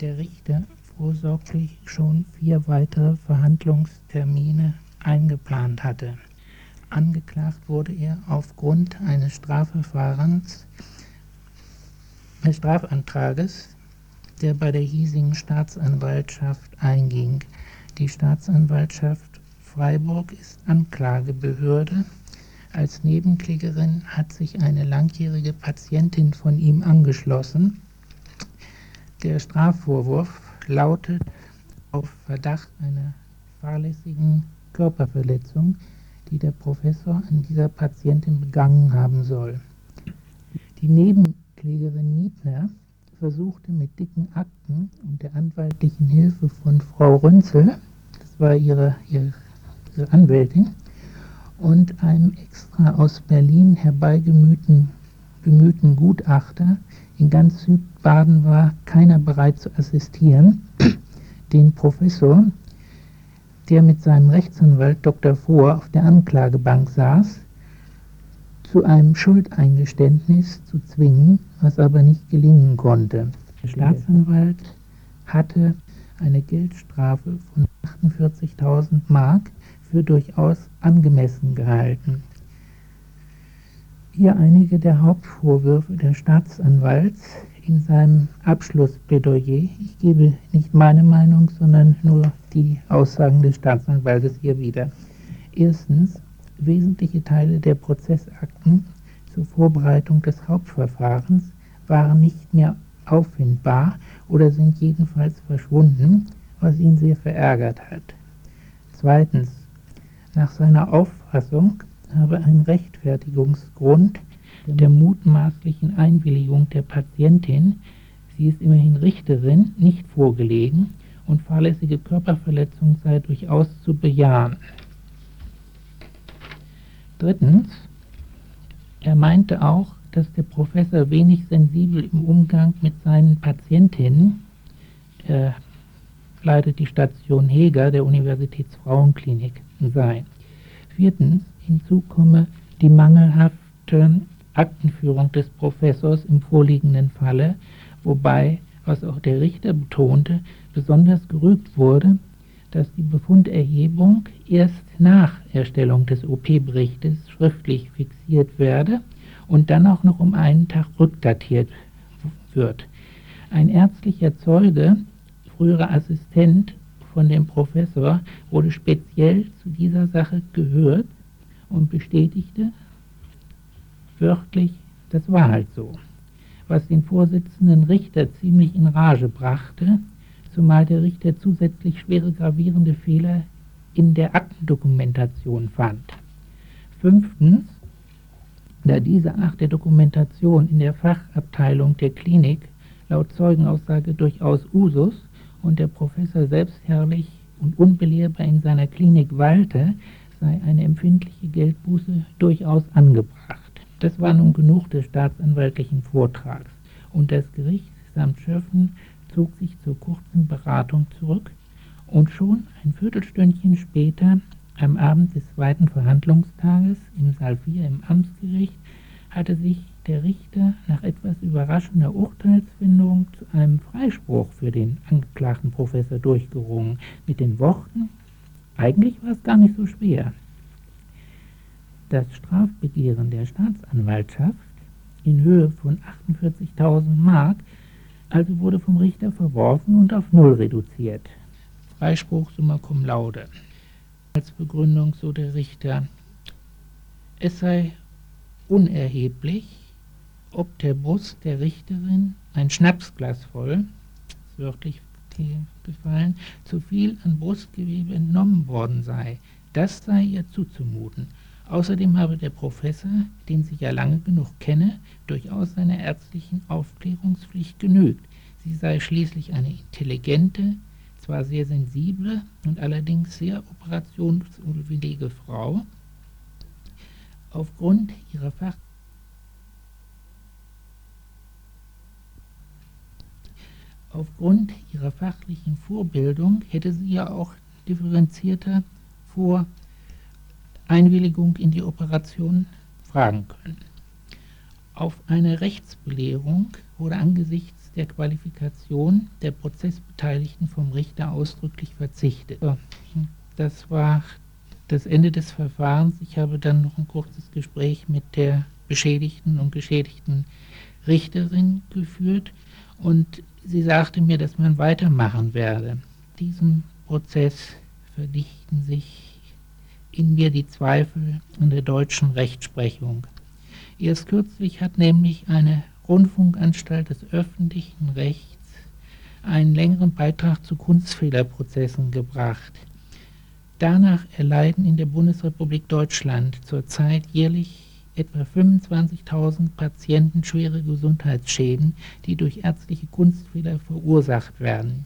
der Richter vorsorglich schon vier weitere Verhandlungstermine eingeplant hatte. Angeklagt wurde er aufgrund eines Strafverfahrens, eines Strafantrages, der bei der hiesigen Staatsanwaltschaft einging. Die Staatsanwaltschaft Freiburg ist Anklagebehörde. Als Nebenklägerin hat sich eine langjährige Patientin von ihm angeschlossen. Der Strafvorwurf lautet auf Verdacht einer fahrlässigen Körperverletzung, die der Professor an dieser Patientin begangen haben soll. Die Nebenklägerin Niedner versuchte mit dicken Akten und der anwaltlichen Hilfe von Frau Rünzel, das war ihre, ihre, ihre Anwältin, und einem extra aus Berlin herbeigemühten Gutachter, in ganz Südbaden war keiner bereit zu assistieren, den Professor, der mit seinem Rechtsanwalt Dr. Vohr auf der Anklagebank saß, zu einem Schuldeingeständnis zu zwingen, was aber nicht gelingen konnte. Der Staatsanwalt hatte eine Geldstrafe von 48.000 Mark für durchaus angemessen gehalten. Hier einige der Hauptvorwürfe des Staatsanwalts in seinem Abschlussplädoyer. Ich gebe nicht meine Meinung, sondern nur die Aussagen des Staatsanwaltes hier wieder. Erstens, wesentliche Teile der Prozessakten zur Vorbereitung des Hauptverfahrens waren nicht mehr auffindbar oder sind jedenfalls verschwunden, was ihn sehr verärgert hat. Zweitens, nach seiner Auffassung habe ein Rechtfertigungsgrund der mutmaßlichen Einwilligung der Patientin, sie ist immerhin Richterin, nicht vorgelegen und fahrlässige Körperverletzung sei durchaus zu bejahen. Drittens, er meinte auch, dass der Professor wenig sensibel im Umgang mit seinen Patientinnen, er leitet die Station Heger der Universitätsfrauenklinik, sei. Viertens, hinzu komme die mangelhafte Aktenführung des Professors im vorliegenden Falle, wobei, was auch der Richter betonte, besonders gerügt wurde, dass die Befunderhebung erst nach Erstellung des OP-Berichtes schriftlich fixiert werde und dann auch noch um einen Tag rückdatiert wird. Ein ärztlicher Zeuge, früherer Assistent von dem Professor, wurde speziell zu dieser Sache gehört und bestätigte wörtlich, das war halt so. Was den Vorsitzenden Richter ziemlich in Rage brachte, zumal der Richter zusätzlich schwere gravierende Fehler in der Aktendokumentation fand. Fünftens, da diese Art der Dokumentation in der Fachabteilung der Klinik laut Zeugenaussage durchaus Usus und der Professor selbstherrlich und unbelehrbar in seiner Klinik walte, sei eine empfindliche Geldbuße durchaus angebracht. Das war nun genug des staatsanwaltlichen Vortrags und das Gericht samt Schöffen zog sich zur kurzen Beratung zurück und schon ein Viertelstündchen später, am Abend des zweiten Verhandlungstages im Saal 4 im Amtsgericht, hatte sich der Richter nach etwas überraschender Urteilsfindung zu einem Freispruch für den angeklagten Professor durchgerungen, mit den Worten, eigentlich war es gar nicht so schwer. Das Strafbegehren der Staatsanwaltschaft in Höhe von 48.000 Mark also wurde vom Richter verworfen und auf Null reduziert. Freispruch summa cum laude. Als Begründung so der Richter, es sei unerheblich, ob der Brust der Richterin ein Schnapsglas voll, wörtlich gefallen, zu viel an Brustgewebe entnommen worden sei. Das sei ihr zuzumuten. Außerdem habe der Professor, den sie ja lange genug kenne, durchaus seiner ärztlichen Aufklärungspflicht genügt. Sie sei schließlich eine intelligente, zwar sehr sensible und allerdings sehr operationsunwillige Frau. Aufgrund ihrer Fach aufgrund ihrer fachlichen Vorbildung hätte sie ja auch differenzierter vor Einwilligung in die Operation fragen können. Auf eine Rechtsbelehrung wurde angesichts der Qualifikation der Prozessbeteiligten vom Richter ausdrücklich verzichtet. Das war das Ende des Verfahrens. Ich habe dann noch ein kurzes Gespräch mit der beschädigten und geschädigten Richterin geführt und sie sagte mir, dass man weitermachen werde. Diesem Prozess verdichten sich in mir die Zweifel an der deutschen Rechtsprechung. Erst kürzlich hat nämlich eine Rundfunkanstalt des öffentlichen Rechts einen längeren Beitrag zu Kunstfehlerprozessen gebracht. Danach erleiden in der Bundesrepublik Deutschland zurzeit jährlich etwa 25.000 Patienten schwere Gesundheitsschäden, die durch ärztliche Kunstfehler verursacht werden.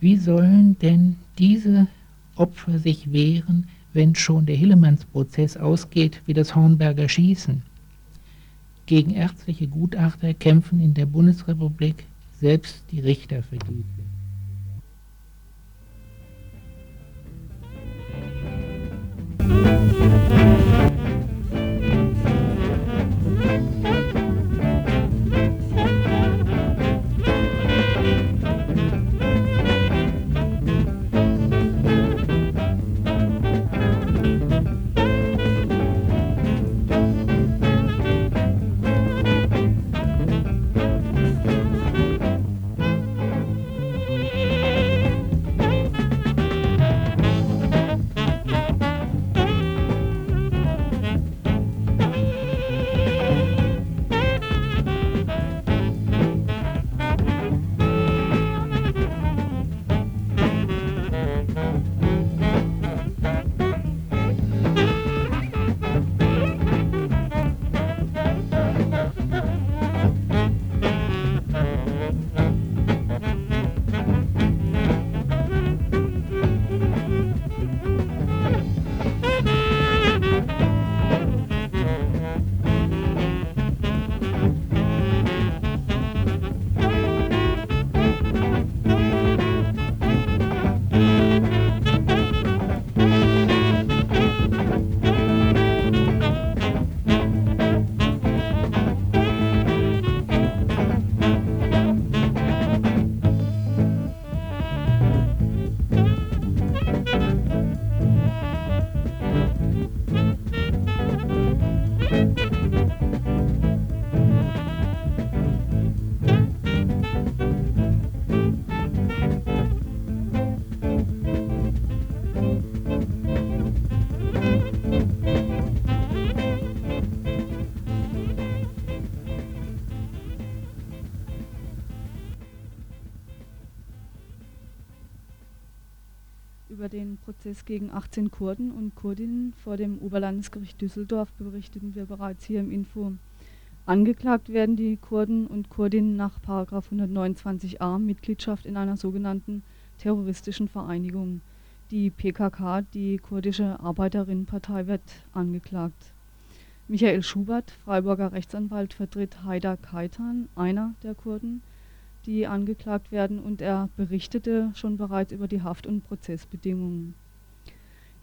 Wie sollen denn diese Opfer sich wehren, wenn schon der Hillemanns-Prozess ausgeht wie das Hornberger Schießen? Gegen ärztliche Gutachter kämpfen in der Bundesrepublik selbst die Richter vergeblich. Über Prozess gegen 18 Kurden und Kurdinnen vor dem Oberlandesgericht Düsseldorf berichteten wir bereits hier im Info. Angeklagt werden die Kurden und Kurdinnen nach 129a Mitgliedschaft in einer sogenannten terroristischen Vereinigung. Die PKK, die kurdische Arbeiterinnenpartei, wird angeklagt. Michael Schubert, Freiburger Rechtsanwalt, vertritt Haidar Kaitan, einer der Kurden, die angeklagt werden, und er berichtete schon bereits über die Haft- und Prozessbedingungen.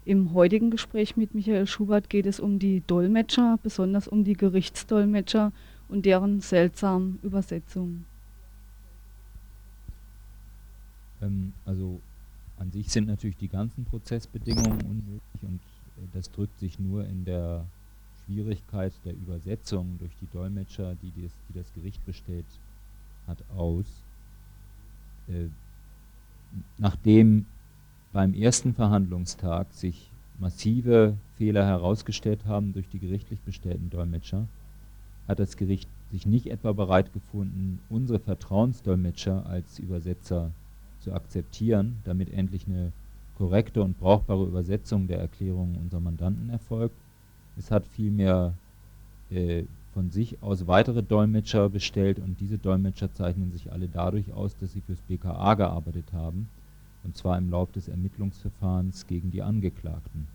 Im heutigen Gespräch mit Michael Schubert geht es um die Dolmetscher, besonders um die Gerichtsdolmetscher und deren seltsamen Übersetzungen. Ähm, also an sich sind natürlich die ganzen Prozessbedingungen unmöglich und äh, das drückt sich nur in der Schwierigkeit der Übersetzung durch die Dolmetscher, die das, die das Gericht bestellt hat, aus. Äh, nachdem beim ersten Verhandlungstag sich massive Fehler herausgestellt haben durch die gerichtlich bestellten Dolmetscher, hat das Gericht sich nicht etwa bereit gefunden, unsere Vertrauensdolmetscher als Übersetzer zu akzeptieren, damit endlich eine korrekte und brauchbare Übersetzung der Erklärungen unserer Mandanten erfolgt. Es hat vielmehr äh, von sich aus weitere Dolmetscher bestellt und diese Dolmetscher zeichnen sich alle dadurch aus, dass sie fürs BKA gearbeitet haben, und zwar im Lauf des Ermittlungsverfahrens gegen die Angeklagten.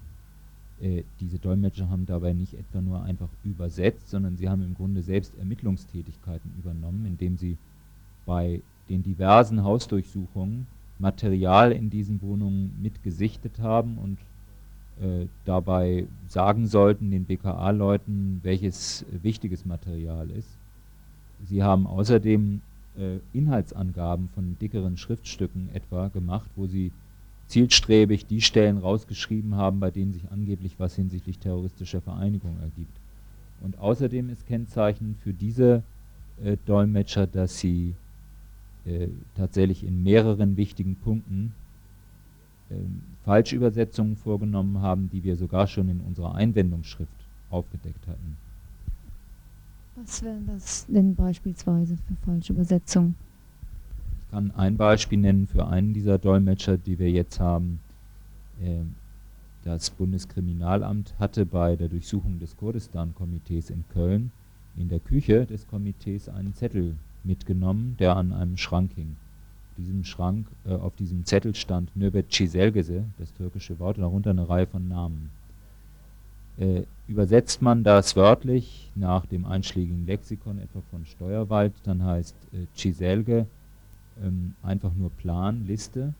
Äh, diese Dolmetscher haben dabei nicht etwa nur einfach übersetzt, sondern sie haben im Grunde selbst Ermittlungstätigkeiten übernommen, indem sie bei den diversen Hausdurchsuchungen Material in diesen Wohnungen mitgesichtet haben und äh, dabei sagen sollten, den BKA-Leuten, welches wichtiges Material ist. Sie haben außerdem äh, Inhaltsangaben von dickeren Schriftstücken etwa gemacht, wo sie zielstrebig die Stellen rausgeschrieben haben, bei denen sich angeblich was hinsichtlich terroristischer Vereinigung ergibt. Und außerdem ist Kennzeichen für diese äh, Dolmetscher, dass sie äh, tatsächlich in mehreren wichtigen Punkten ähm, Falschübersetzungen vorgenommen haben, die wir sogar schon in unserer Einwendungsschrift aufgedeckt hatten. Was wären das denn beispielsweise für Falschübersetzungen? Ich kann ein Beispiel nennen für einen dieser Dolmetscher, die wir jetzt haben. Ähm, das Bundeskriminalamt hatte bei der Durchsuchung des Kurdistan-Komitees in Köln in der Küche des Komitees einen Zettel mitgenommen, der an einem Schrank hing diesem Schrank, äh, auf diesem Zettel stand Nöbet Çizelgesi, das türkische Wort, und darunter eine Reihe von Namen. Äh, übersetzt man das wörtlich nach dem einschlägigen Lexikon etwa von Steuerwald, dann heißt äh, Çizelge ähm, einfach nur Plan, Liste.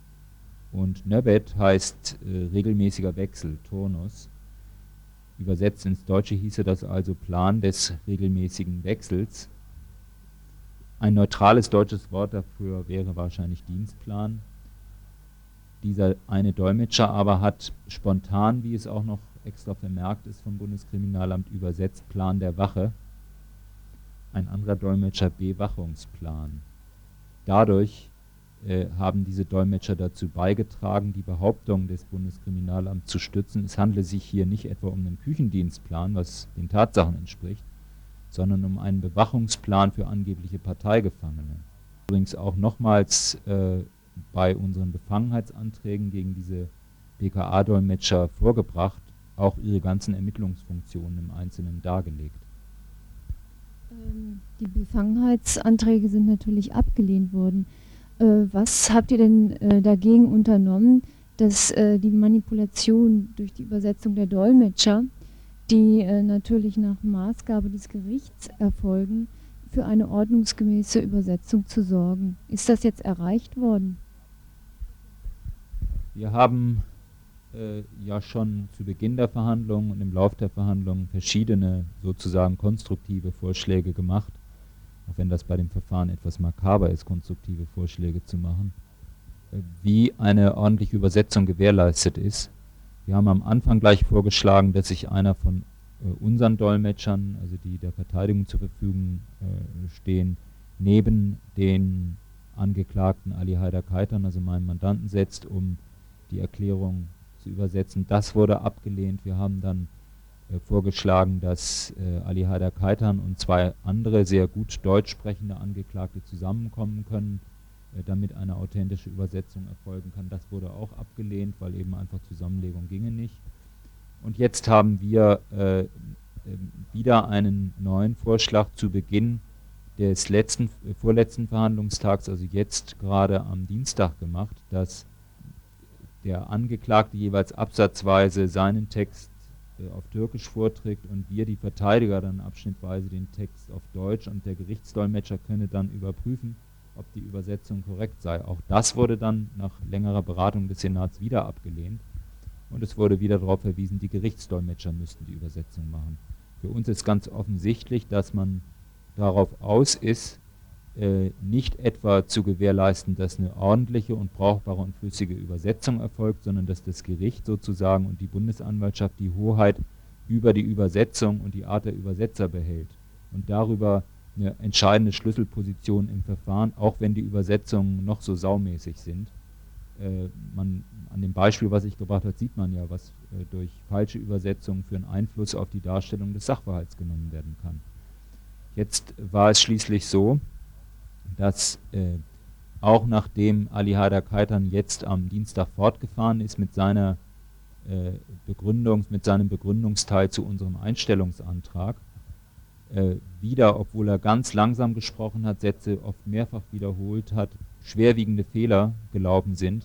Und Nöbet heißt äh, regelmäßiger Wechsel, Turnus. Übersetzt ins Deutsche hieße das also Plan des regelmäßigen Wechsels. Ein neutrales deutsches Wort dafür wäre wahrscheinlich Dienstplan. Dieser eine Dolmetscher aber hat spontan, wie es auch noch extra vermerkt ist vom Bundeskriminalamt, übersetzt Plan der Wache. Ein anderer Dolmetscher Bewachungsplan. Dadurch äh, haben diese Dolmetscher dazu beigetragen, die Behauptung des Bundeskriminalamts zu stützen. Es handle sich hier nicht etwa um einen Küchendienstplan, was den Tatsachen entspricht, sondern um einen Bewachungsplan für angebliche Parteigefangene. Übrigens auch nochmals äh, bei unseren Befangenheitsanträgen gegen diese BKA-Dolmetscher vorgebracht, auch ihre ganzen Ermittlungsfunktionen im Einzelnen dargelegt. Ähm, die Befangenheitsanträge sind natürlich abgelehnt worden. Äh, was habt ihr denn äh, dagegen unternommen, dass äh, die Manipulation durch die Übersetzung der Dolmetscher die natürlich nach Maßgabe des Gerichts erfolgen, für eine ordnungsgemäße Übersetzung zu sorgen. Ist das jetzt erreicht worden? Wir haben äh, ja schon zu Beginn der Verhandlungen und im Lauf der Verhandlungen verschiedene sozusagen konstruktive Vorschläge gemacht, auch wenn das bei dem Verfahren etwas makaber ist, konstruktive Vorschläge zu machen, äh, wie eine ordentliche Übersetzung gewährleistet ist. Wir haben am Anfang gleich vorgeschlagen, dass sich einer von äh, unseren Dolmetschern, also die der Verteidigung zur Verfügung äh, stehen, neben den Angeklagten Ali Haider Kaitan, also meinem Mandanten, setzt, um die Erklärung zu übersetzen. Das wurde abgelehnt. Wir haben dann äh, vorgeschlagen, dass äh, Ali Haider Kaitan und zwei andere sehr gut deutsch sprechende Angeklagte zusammenkommen können äh, damit eine authentische Übersetzung erfolgen kann. Das wurde auch abgelehnt, weil eben einfach Zusammenlegung ginge nicht. Und jetzt haben wir äh, ähm, wieder einen neuen Vorschlag zu Beginn des letzten, äh, vorletzten Verhandlungstags, also jetzt gerade am Dienstag gemacht, dass der Angeklagte jeweils absatzweise seinen Text äh, auf Türkisch vorträgt und wir, die Verteidiger, dann abschnittweise den Text auf Deutsch und der Gerichtsdolmetscher könne dann überprüfen, ob die Übersetzung korrekt sei. Auch das wurde dann nach längerer Beratung des Senats wieder abgelehnt. Und es wurde wieder darauf verwiesen, die Gerichtsdolmetscher müssten die Übersetzung machen. Für uns ist ganz offensichtlich, dass man darauf aus ist, äh, nicht etwa zu gewährleisten, dass eine ordentliche und brauchbare und flüssige Übersetzung erfolgt, sondern dass das Gericht sozusagen und die Bundesanwaltschaft die Hoheit über die Übersetzung und die Art der Übersetzer behält und darüber eine entscheidende Schlüsselposition im Verfahren, auch wenn die Übersetzungen noch so saumäßig sind. Äh, man, an dem Beispiel, was ich gebracht habe, sieht man ja, was äh, durch falsche Übersetzungen für einen Einfluss auf die Darstellung des Sachverhalts genommen werden kann. Jetzt war es schließlich so, dass äh, auch nachdem Ali Haider Kaitan jetzt am Dienstag fortgefahren ist mit seiner äh, Begründung, mit seinem Begründungsteil zu unserem Einstellungsantrag, äh, wieder, obwohl er ganz langsam gesprochen hat, Sätze oft mehrfach wiederholt hat, schwerwiegende Fehler gelaufen sind,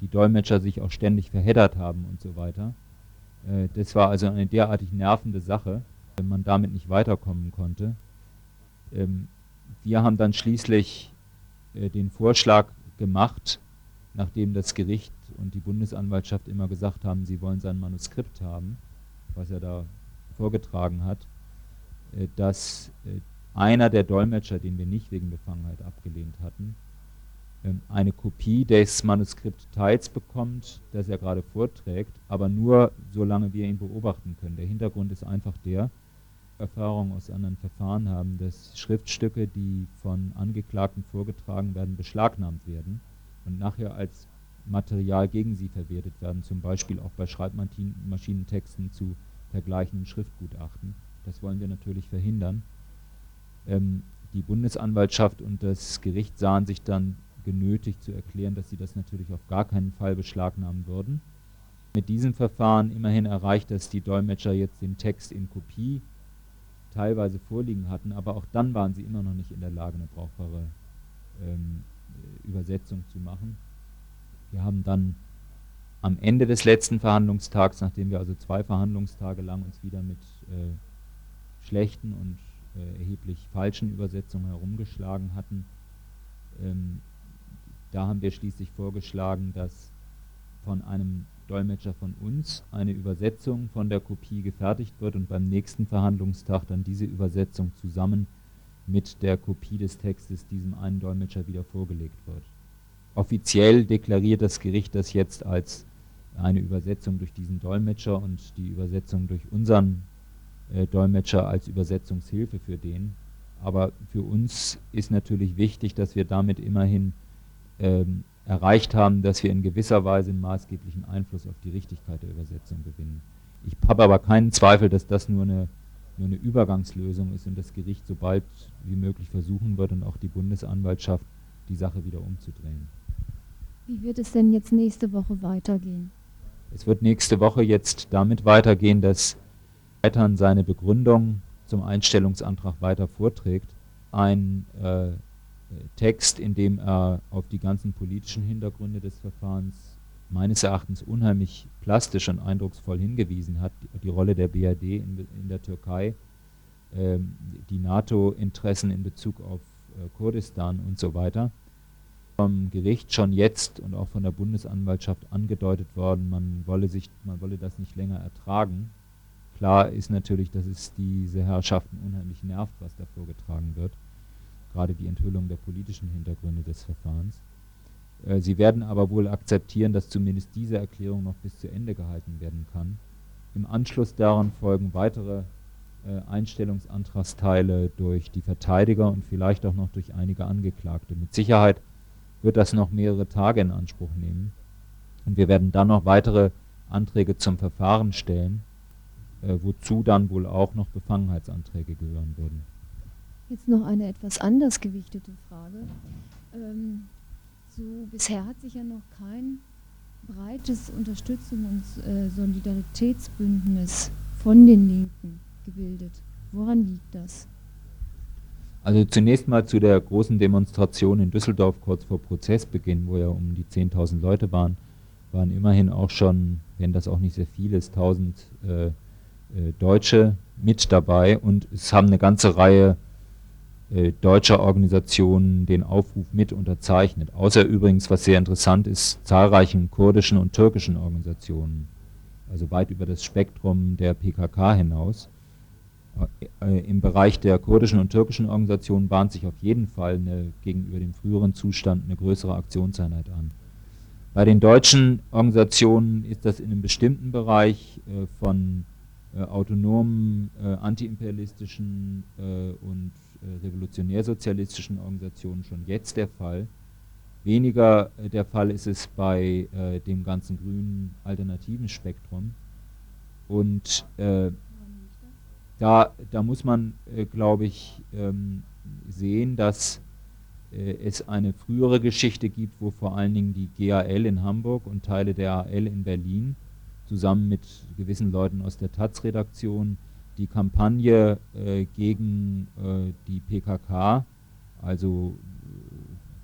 die Dolmetscher sich auch ständig verheddert haben und so weiter. Äh, das war also eine derartig nervende Sache, wenn man damit nicht weiterkommen konnte. Ähm, wir haben dann schließlich äh, den Vorschlag gemacht, nachdem das Gericht und die Bundesanwaltschaft immer gesagt haben, sie wollen sein Manuskript haben, was er da vorgetragen hat, äh, dass äh, einer der Dolmetscher, den wir nicht wegen Befangenheit abgelehnt hatten, ähm, eine Kopie des Manuskriptteils bekommt, das er gerade vorträgt, aber nur solange wir ihn beobachten können. Der Hintergrund ist einfach der, Erfahrungen aus anderen Verfahren haben, dass Schriftstücke, die von Angeklagten vorgetragen werden, beschlagnahmt werden und nachher als Material gegen sie verwertet werden, zum Beispiel auch bei Schreibmaschinentexten zu vergleichenden Schriftgutachten. Das wollen wir natürlich verhindern. Ähm, die Bundesanwaltschaft und das Gericht sahen sich dann genötigt zu erklären, dass sie das natürlich auf gar keinen Fall beschlagnahmen würden. Mit diesem Verfahren immerhin erreicht, dass die Dolmetscher jetzt den Text in Kopie teilweise vorliegen hatten, aber auch dann waren sie immer noch nicht in der Lage, eine brauchbare ähm, Übersetzung zu machen. Wir haben dann am Ende des letzten Verhandlungstags, nachdem wir also zwei Verhandlungstage lang uns wieder mit äh, schlechten und äh, erheblich falschen Übersetzungen herumgeschlagen hatten, ähm, da haben wir schließlich vorgeschlagen, dass von einem Dolmetscher von uns eine Übersetzung von der Kopie gefertigt wird und beim nächsten Verhandlungstag dann diese Übersetzung zusammen mit der Kopie des Textes diesem einen Dolmetscher wieder vorgelegt wird. Offiziell deklariert das Gericht das jetzt als eine Übersetzung durch diesen Dolmetscher und die Übersetzung durch unseren äh, Dolmetscher als Übersetzungshilfe für den. Aber für uns ist natürlich wichtig, dass wir damit immerhin ähm, erreicht haben, dass wir in gewisser Weise einen maßgeblichen Einfluss auf die Richtigkeit der Übersetzung gewinnen. Ich habe aber keinen Zweifel, dass das nur eine, nur eine Übergangslösung ist und das Gericht so bald wie möglich versuchen wird und auch die Bundesanwaltschaft die Sache wieder umzudrehen. Wie wird es denn jetzt nächste Woche weitergehen? Es wird nächste Woche jetzt damit weitergehen, dass Weitern seine Begründung zum Einstellungsantrag weiter vorträgt. Ein äh, Text, in dem er auf die ganzen politischen Hintergründe des Verfahrens meines Erachtens unheimlich plastisch und eindrucksvoll hingewiesen hat. Die, die Rolle der BRD in, in der Türkei, ähm, die NATO-Interessen in Bezug auf äh, Kurdistan und so weiter vom Gericht schon jetzt und auch von der Bundesanwaltschaft angedeutet worden, man wolle, sich, man wolle das nicht länger ertragen. Klar ist natürlich, dass es diese Herrschaften unheimlich nervt, was da vorgetragen wird, gerade die Enthüllung der politischen Hintergründe des Verfahrens. Äh, sie werden aber wohl akzeptieren, dass zumindest diese Erklärung noch bis zu Ende gehalten werden kann. Im Anschluss daran folgen weitere äh, Einstellungsantragsteile durch die Verteidiger und vielleicht auch noch durch einige Angeklagte. Mit Sicherheit wird das noch mehrere Tage in Anspruch nehmen. Und wir werden dann noch weitere Anträge zum Verfahren stellen, äh, wozu dann wohl auch noch Befangenheitsanträge gehören würden. Jetzt noch eine etwas anders gewichtete Frage. Ähm, so bisher hat sich ja noch kein breites Unterstützung und äh, Solidaritätsbündnis von den Linken gebildet. Woran liegt das? Also zunächst mal zu der großen Demonstration in Düsseldorf kurz vor Prozessbeginn, wo ja um die 10.000 Leute waren, waren immerhin auch schon, wenn das auch nicht sehr viel ist, 1.000 äh, äh, Deutsche mit dabei und es haben eine ganze Reihe äh, deutscher Organisationen den Aufruf mit unterzeichnet. Außer übrigens, was sehr interessant ist, zahlreichen kurdischen und türkischen Organisationen, also weit über das Spektrum der PKK hinaus. Äh, im Bereich der kurdischen und türkischen Organisationen bahnt sich auf jeden Fall eine, gegenüber dem früheren Zustand eine größere Aktionseinheit an. Bei den deutschen Organisationen ist das in einem bestimmten Bereich äh, von äh, autonomen, äh, antiimperialistischen äh, und äh, revolutionärsozialistischen Organisationen schon jetzt der Fall. Weniger der Fall ist es bei dem ganzen grünen alternativen Spektrum. Und da, da muss man, äh, glaube ich, ähm, sehen, dass äh, es eine frühere Geschichte gibt, wo vor allen Dingen die GAL in Hamburg und Teile der AL in Berlin zusammen mit gewissen Leuten aus der Taz-Redaktion die Kampagne äh, gegen äh, die PKK, also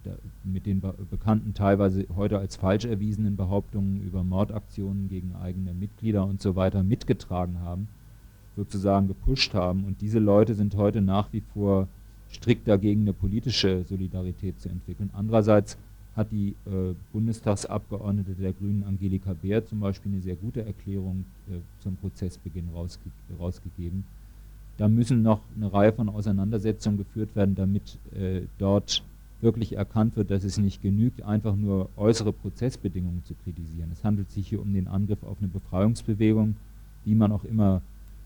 äh, mit den be bekannten teilweise heute als falsch erwiesenen Behauptungen über Mordaktionen gegen eigene Mitglieder und so weiter mitgetragen haben sozusagen gepusht haben. Und diese Leute sind heute nach wie vor strikt dagegen, eine politische Solidarität zu entwickeln. Andererseits hat die äh, Bundestagsabgeordnete der Grünen Angelika Beer zum Beispiel eine sehr gute Erklärung äh, zum Prozessbeginn rausge rausgegeben. Da müssen noch eine Reihe von Auseinandersetzungen geführt werden, damit äh, dort wirklich erkannt wird, dass es nicht genügt, einfach nur äußere Prozessbedingungen zu kritisieren. Es handelt sich hier um den Angriff auf eine Befreiungsbewegung, die man auch immer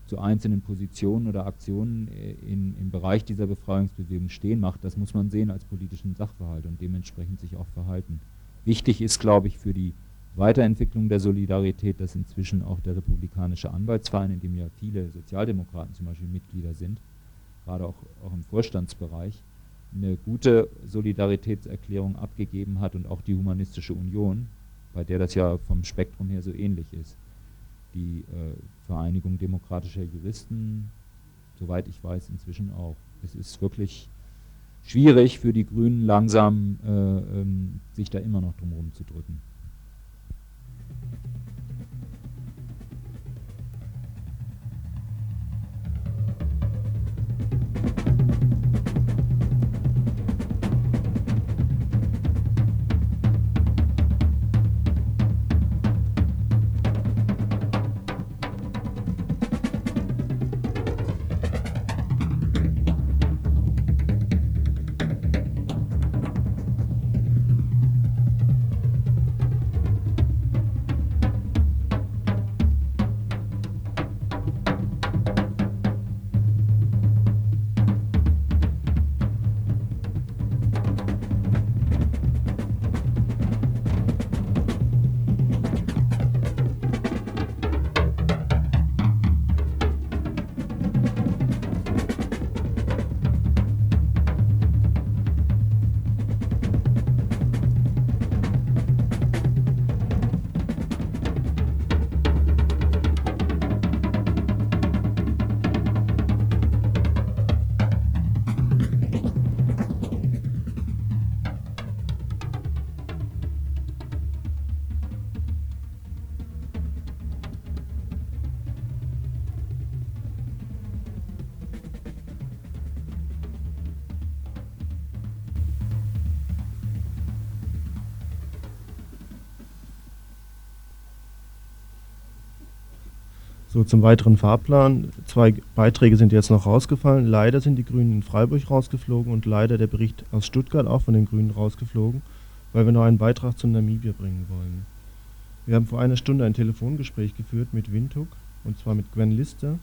zu einzelnen Positionen oder Aktionen äh, in, im Bereich dieser Befreiungsbewegung stehen macht, das muss man sehen als politischen Sachverhalt und dementsprechend sich auch verhalten. Wichtig ist, glaube ich, für die Weiterentwicklung der Solidarität, dass inzwischen auch der Republikanische Anwaltsverein, in dem ja viele Sozialdemokraten zum Beispiel Mitglieder sind, gerade auch, auch im Vorstandsbereich, eine gute Solidaritätserklärung abgegeben hat und auch die Humanistische Union, bei der das ja vom Spektrum her so ähnlich ist. Die äh, Vereinigung demokratischer Juristen, soweit ich weiß, inzwischen auch. Es ist wirklich schwierig für die Grünen langsam äh, ähm, sich da immer noch drumherum zu drücken. Zum weiteren Fahrplan. Zwei Beiträge sind jetzt noch rausgefallen. Leider sind die Grünen in Freiburg rausgeflogen und leider der Bericht aus Stuttgart auch von den Grünen rausgeflogen, weil wir noch einen Beitrag zu Namibia bringen wollen. Wir haben vor einer Stunde ein Telefongespräch geführt mit Windhoek und zwar mit Gwen Lister.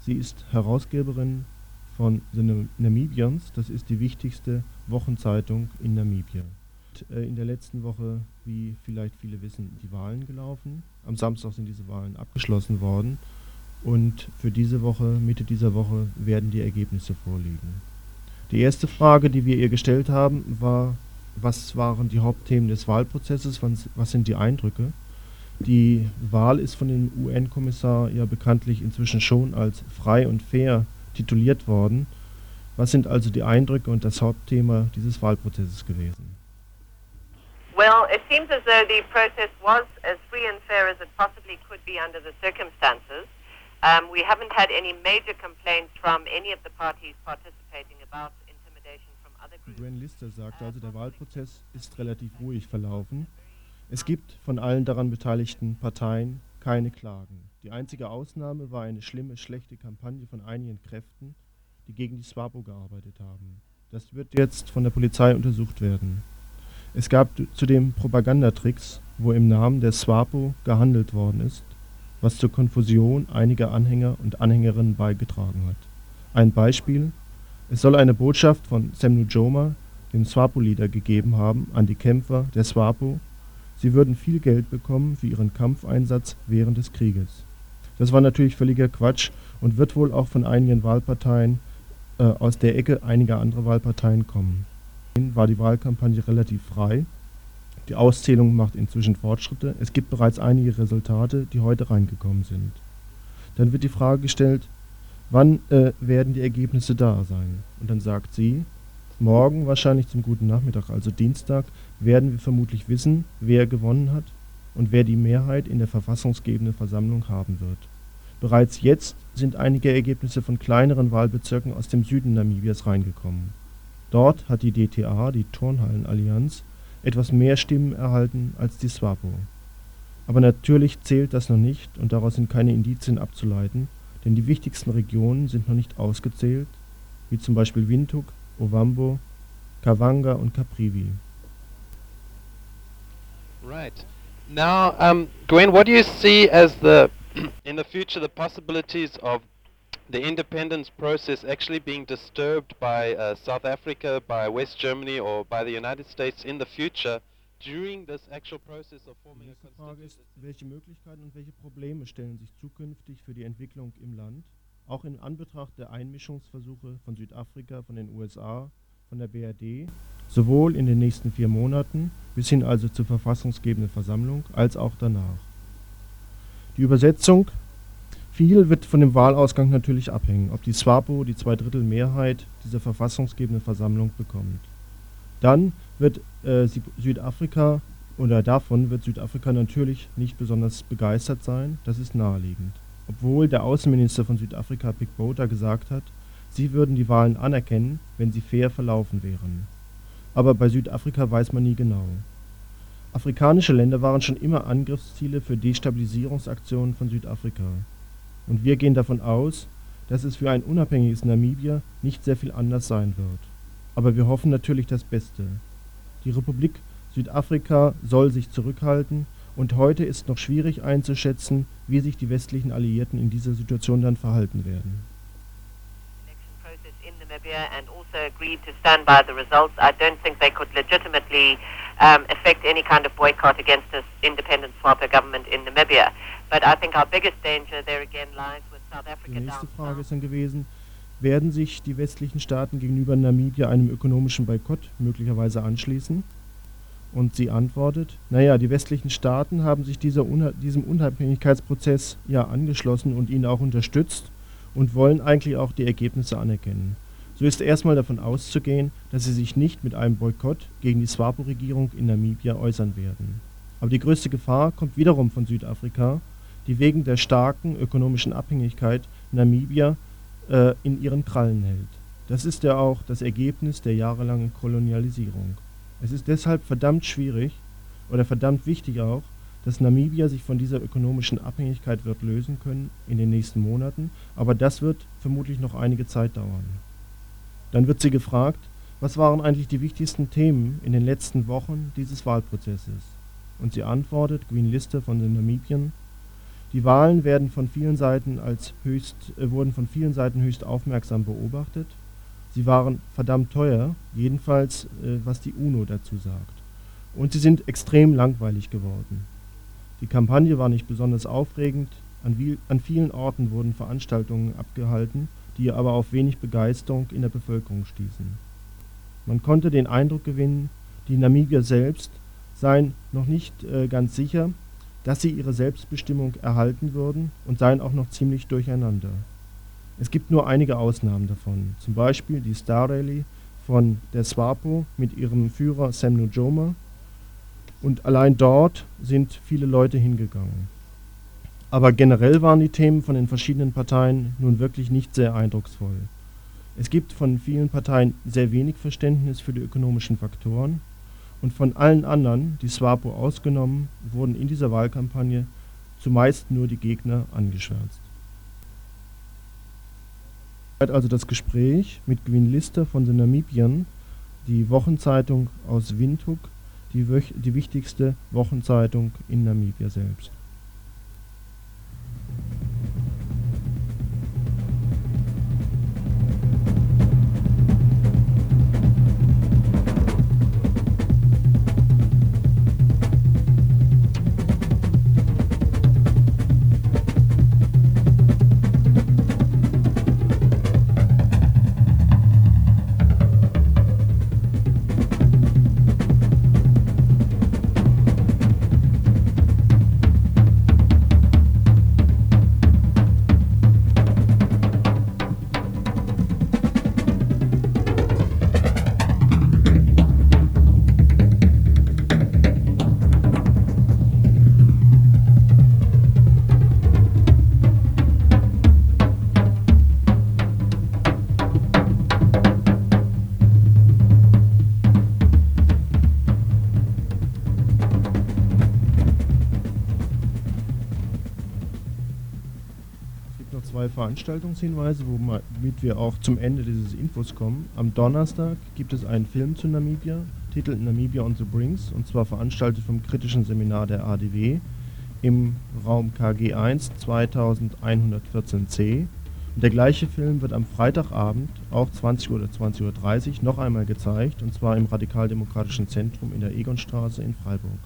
Sie ist Herausgeberin von The Namibians, das ist die wichtigste Wochenzeitung in Namibia. Äh, in der letzten Woche, wie vielleicht viele wissen, die Wahlen gelaufen. Am Samstag sind diese Wahlen abgeschlossen worden. Und für diese Woche, Mitte dieser Woche, werden die Ergebnisse vorliegen. Die erste Frage, die wir ihr gestellt haben, war, was waren die Hauptthemen des Wahlprozesses, was sind die Eindrücke? Die Wahl ist von dem UN-Kommissar ja bekanntlich inzwischen schon als frei und fair tituliert worden. Was sind also die Eindrücke und das Hauptthema dieses Wahlprozesses gewesen? Well, it seems as though the process was as free and fair as it possibly could be under the circumstances. Um, we haven't had any major complaints from any of the parties participating about intimidation from other groups. Gwen Lister sagte also, der Wahlprozess ist relativ ruhig verlaufen. Es gibt von allen daran beteiligten Parteien keine Klagen. Die einzige Ausnahme war eine schlimme, schlechte Kampagne von einigen Kräften, die gegen die SWAPO gearbeitet haben. Das wird jetzt von der Polizei untersucht werden. Es gab zudem Propagandatricks, wo im Namen der SWAPO gehandelt worden ist, was zur Konfusion einiger Anhänger und Anhängerinnen beigetragen hat. Ein Beispiel: Es soll eine Botschaft von Sam Nujoma, dem SWAPO-Leader, gegeben haben an die Kämpfer der SWAPO, sie würden viel Geld bekommen für ihren Kampfeinsatz während des Krieges. Das war natürlich völliger Quatsch und wird wohl auch von einigen Wahlparteien äh, aus der Ecke einiger anderer Wahlparteien kommen war die Wahlkampagne relativ frei. Die Auszählung macht inzwischen Fortschritte. Es gibt bereits einige Resultate, die heute reingekommen sind. Dann wird die Frage gestellt, wann äh, werden die Ergebnisse da sein? Und dann sagt sie, morgen wahrscheinlich zum guten Nachmittag, also Dienstag, werden wir vermutlich wissen, wer gewonnen hat und wer die Mehrheit in der verfassungsgebenden Versammlung haben wird. Bereits jetzt sind einige Ergebnisse von kleineren Wahlbezirken aus dem Süden Namibias reingekommen Dort hat die DTA, die Turnhallenallianz, etwas mehr Stimmen erhalten als die SWAPO. Aber natürlich zählt das noch nicht und daraus sind keine Indizien abzuleiten, denn die wichtigsten Regionen sind noch nicht ausgezählt, wie zum Beispiel Windhoek, Ovambo, Kavanga und Caprivi. Right. Now, um, Gwen, what do you see as the, in the future, the possibilities of the independence process actually being disturbed by uh, South Africa, by West Germany, or by the United States in the future during this actual process of forming a Frage ist, welche Möglichkeiten und welche Probleme stellen sich zukünftig für die Entwicklung im Land, auch in Anbetracht der Einmischungsversuche von Südafrika, von den USA, von der BRD, sowohl in den nächsten vier Monaten bis hin also zur verfassungsgebenden Versammlung, als auch danach. Die Übersetzung viel wird von dem Wahlausgang natürlich abhängen, ob die SWAPO die Zweidrittelmehrheit dieser verfassungsgebenden Versammlung bekommt. Dann wird äh, Südafrika oder davon wird Südafrika natürlich nicht besonders begeistert sein, das ist naheliegend. Obwohl der Außenminister von Südafrika, Pik Botha, gesagt hat, sie würden die Wahlen anerkennen, wenn sie fair verlaufen wären. Aber bei Südafrika weiß man nie genau. Afrikanische Länder waren schon immer Angriffsziele für Destabilisierungsaktionen von Südafrika. Und wir gehen davon aus, dass es für ein unabhängiges Namibia nicht sehr viel anders sein wird. Aber wir hoffen natürlich das Beste. Die Republik Südafrika soll sich zurückhalten und heute ist noch schwierig einzuschätzen, wie sich die westlichen Alliierten in dieser Situation dann verhalten werden. Also um, effect any kind of boycott against this independent SWAPO government in Namibia. But I think our biggest danger there again lies with South Africa. Die nächste Frage ist dann gewesen, werden sich die westlichen Staaten gegenüber Namibia einem ökonomischen Boykott möglicherweise anschließen? Und sie antwortet, naja, die westlichen Staaten haben sich dieser Unha diesem Unabhängigkeitsprozess ja angeschlossen und ihn auch unterstützt und wollen eigentlich auch die Ergebnisse anerkennen. So ist erstmal davon auszugehen, dass sie sich nicht mit einem Boykott gegen die SWAPO-Regierung in Namibia äußern werden. Aber die größte Gefahr kommt wiederum von Südafrika, die wegen der starken ökonomischen Abhängigkeit Namibia äh, in ihren Krallen hält. Das ist ja auch das Ergebnis der jahrelangen Kolonialisierung. Es ist deshalb verdammt schwierig oder verdammt wichtig auch, dass Namibia sich von dieser ökonomischen Abhängigkeit wird lösen können in den nächsten Monaten, aber das wird vermutlich noch einige Zeit dauern. Dann wird sie gefragt, was waren eigentlich die wichtigsten Themen in den letzten Wochen dieses Wahlprozesses? Und sie antwortet, Green Lister von den Namibien, die Wahlen werden von vielen Seiten als höchst, äh, wurden von vielen Seiten höchst aufmerksam beobachtet. Sie waren verdammt teuer, jedenfalls äh, was die UNO dazu sagt. Und sie sind extrem langweilig geworden. Die Kampagne war nicht besonders aufregend, an, wie, an vielen Orten wurden Veranstaltungen abgehalten, die aber auf wenig Begeisterung in der Bevölkerung stießen. Man konnte den Eindruck gewinnen, die Namibier selbst seien noch nicht äh, ganz sicher, dass sie ihre Selbstbestimmung erhalten würden und seien auch noch ziemlich durcheinander. Es gibt nur einige Ausnahmen davon, zum Beispiel die Star Rally von der SWAPO mit ihrem Führer Sam Nujoma und allein dort sind viele Leute hingegangen. Aber generell waren die Themen von den verschiedenen Parteien nun wirklich nicht sehr eindrucksvoll. Es gibt von vielen Parteien sehr wenig Verständnis für die ökonomischen Faktoren und von allen anderen, die SWAPO ausgenommen, wurden in dieser Wahlkampagne zumeist nur die Gegner angeschwärzt. Also das Gespräch mit Gwyn Lister von den Namibiern, die Wochenzeitung aus Windhoek, die, die wichtigste Wochenzeitung in Namibia selbst. Veranstaltungshinweise, womit wir auch zum Ende dieses Infos kommen. Am Donnerstag gibt es einen Film zu Namibia, Titel Namibia on the Brinks, und zwar veranstaltet vom kritischen Seminar der ADW im Raum KG1 2114c. Und der gleiche Film wird am Freitagabend, auch 20 oder 20.30 Uhr, noch einmal gezeigt, und zwar im Radikaldemokratischen Zentrum in der Egonstraße in Freiburg.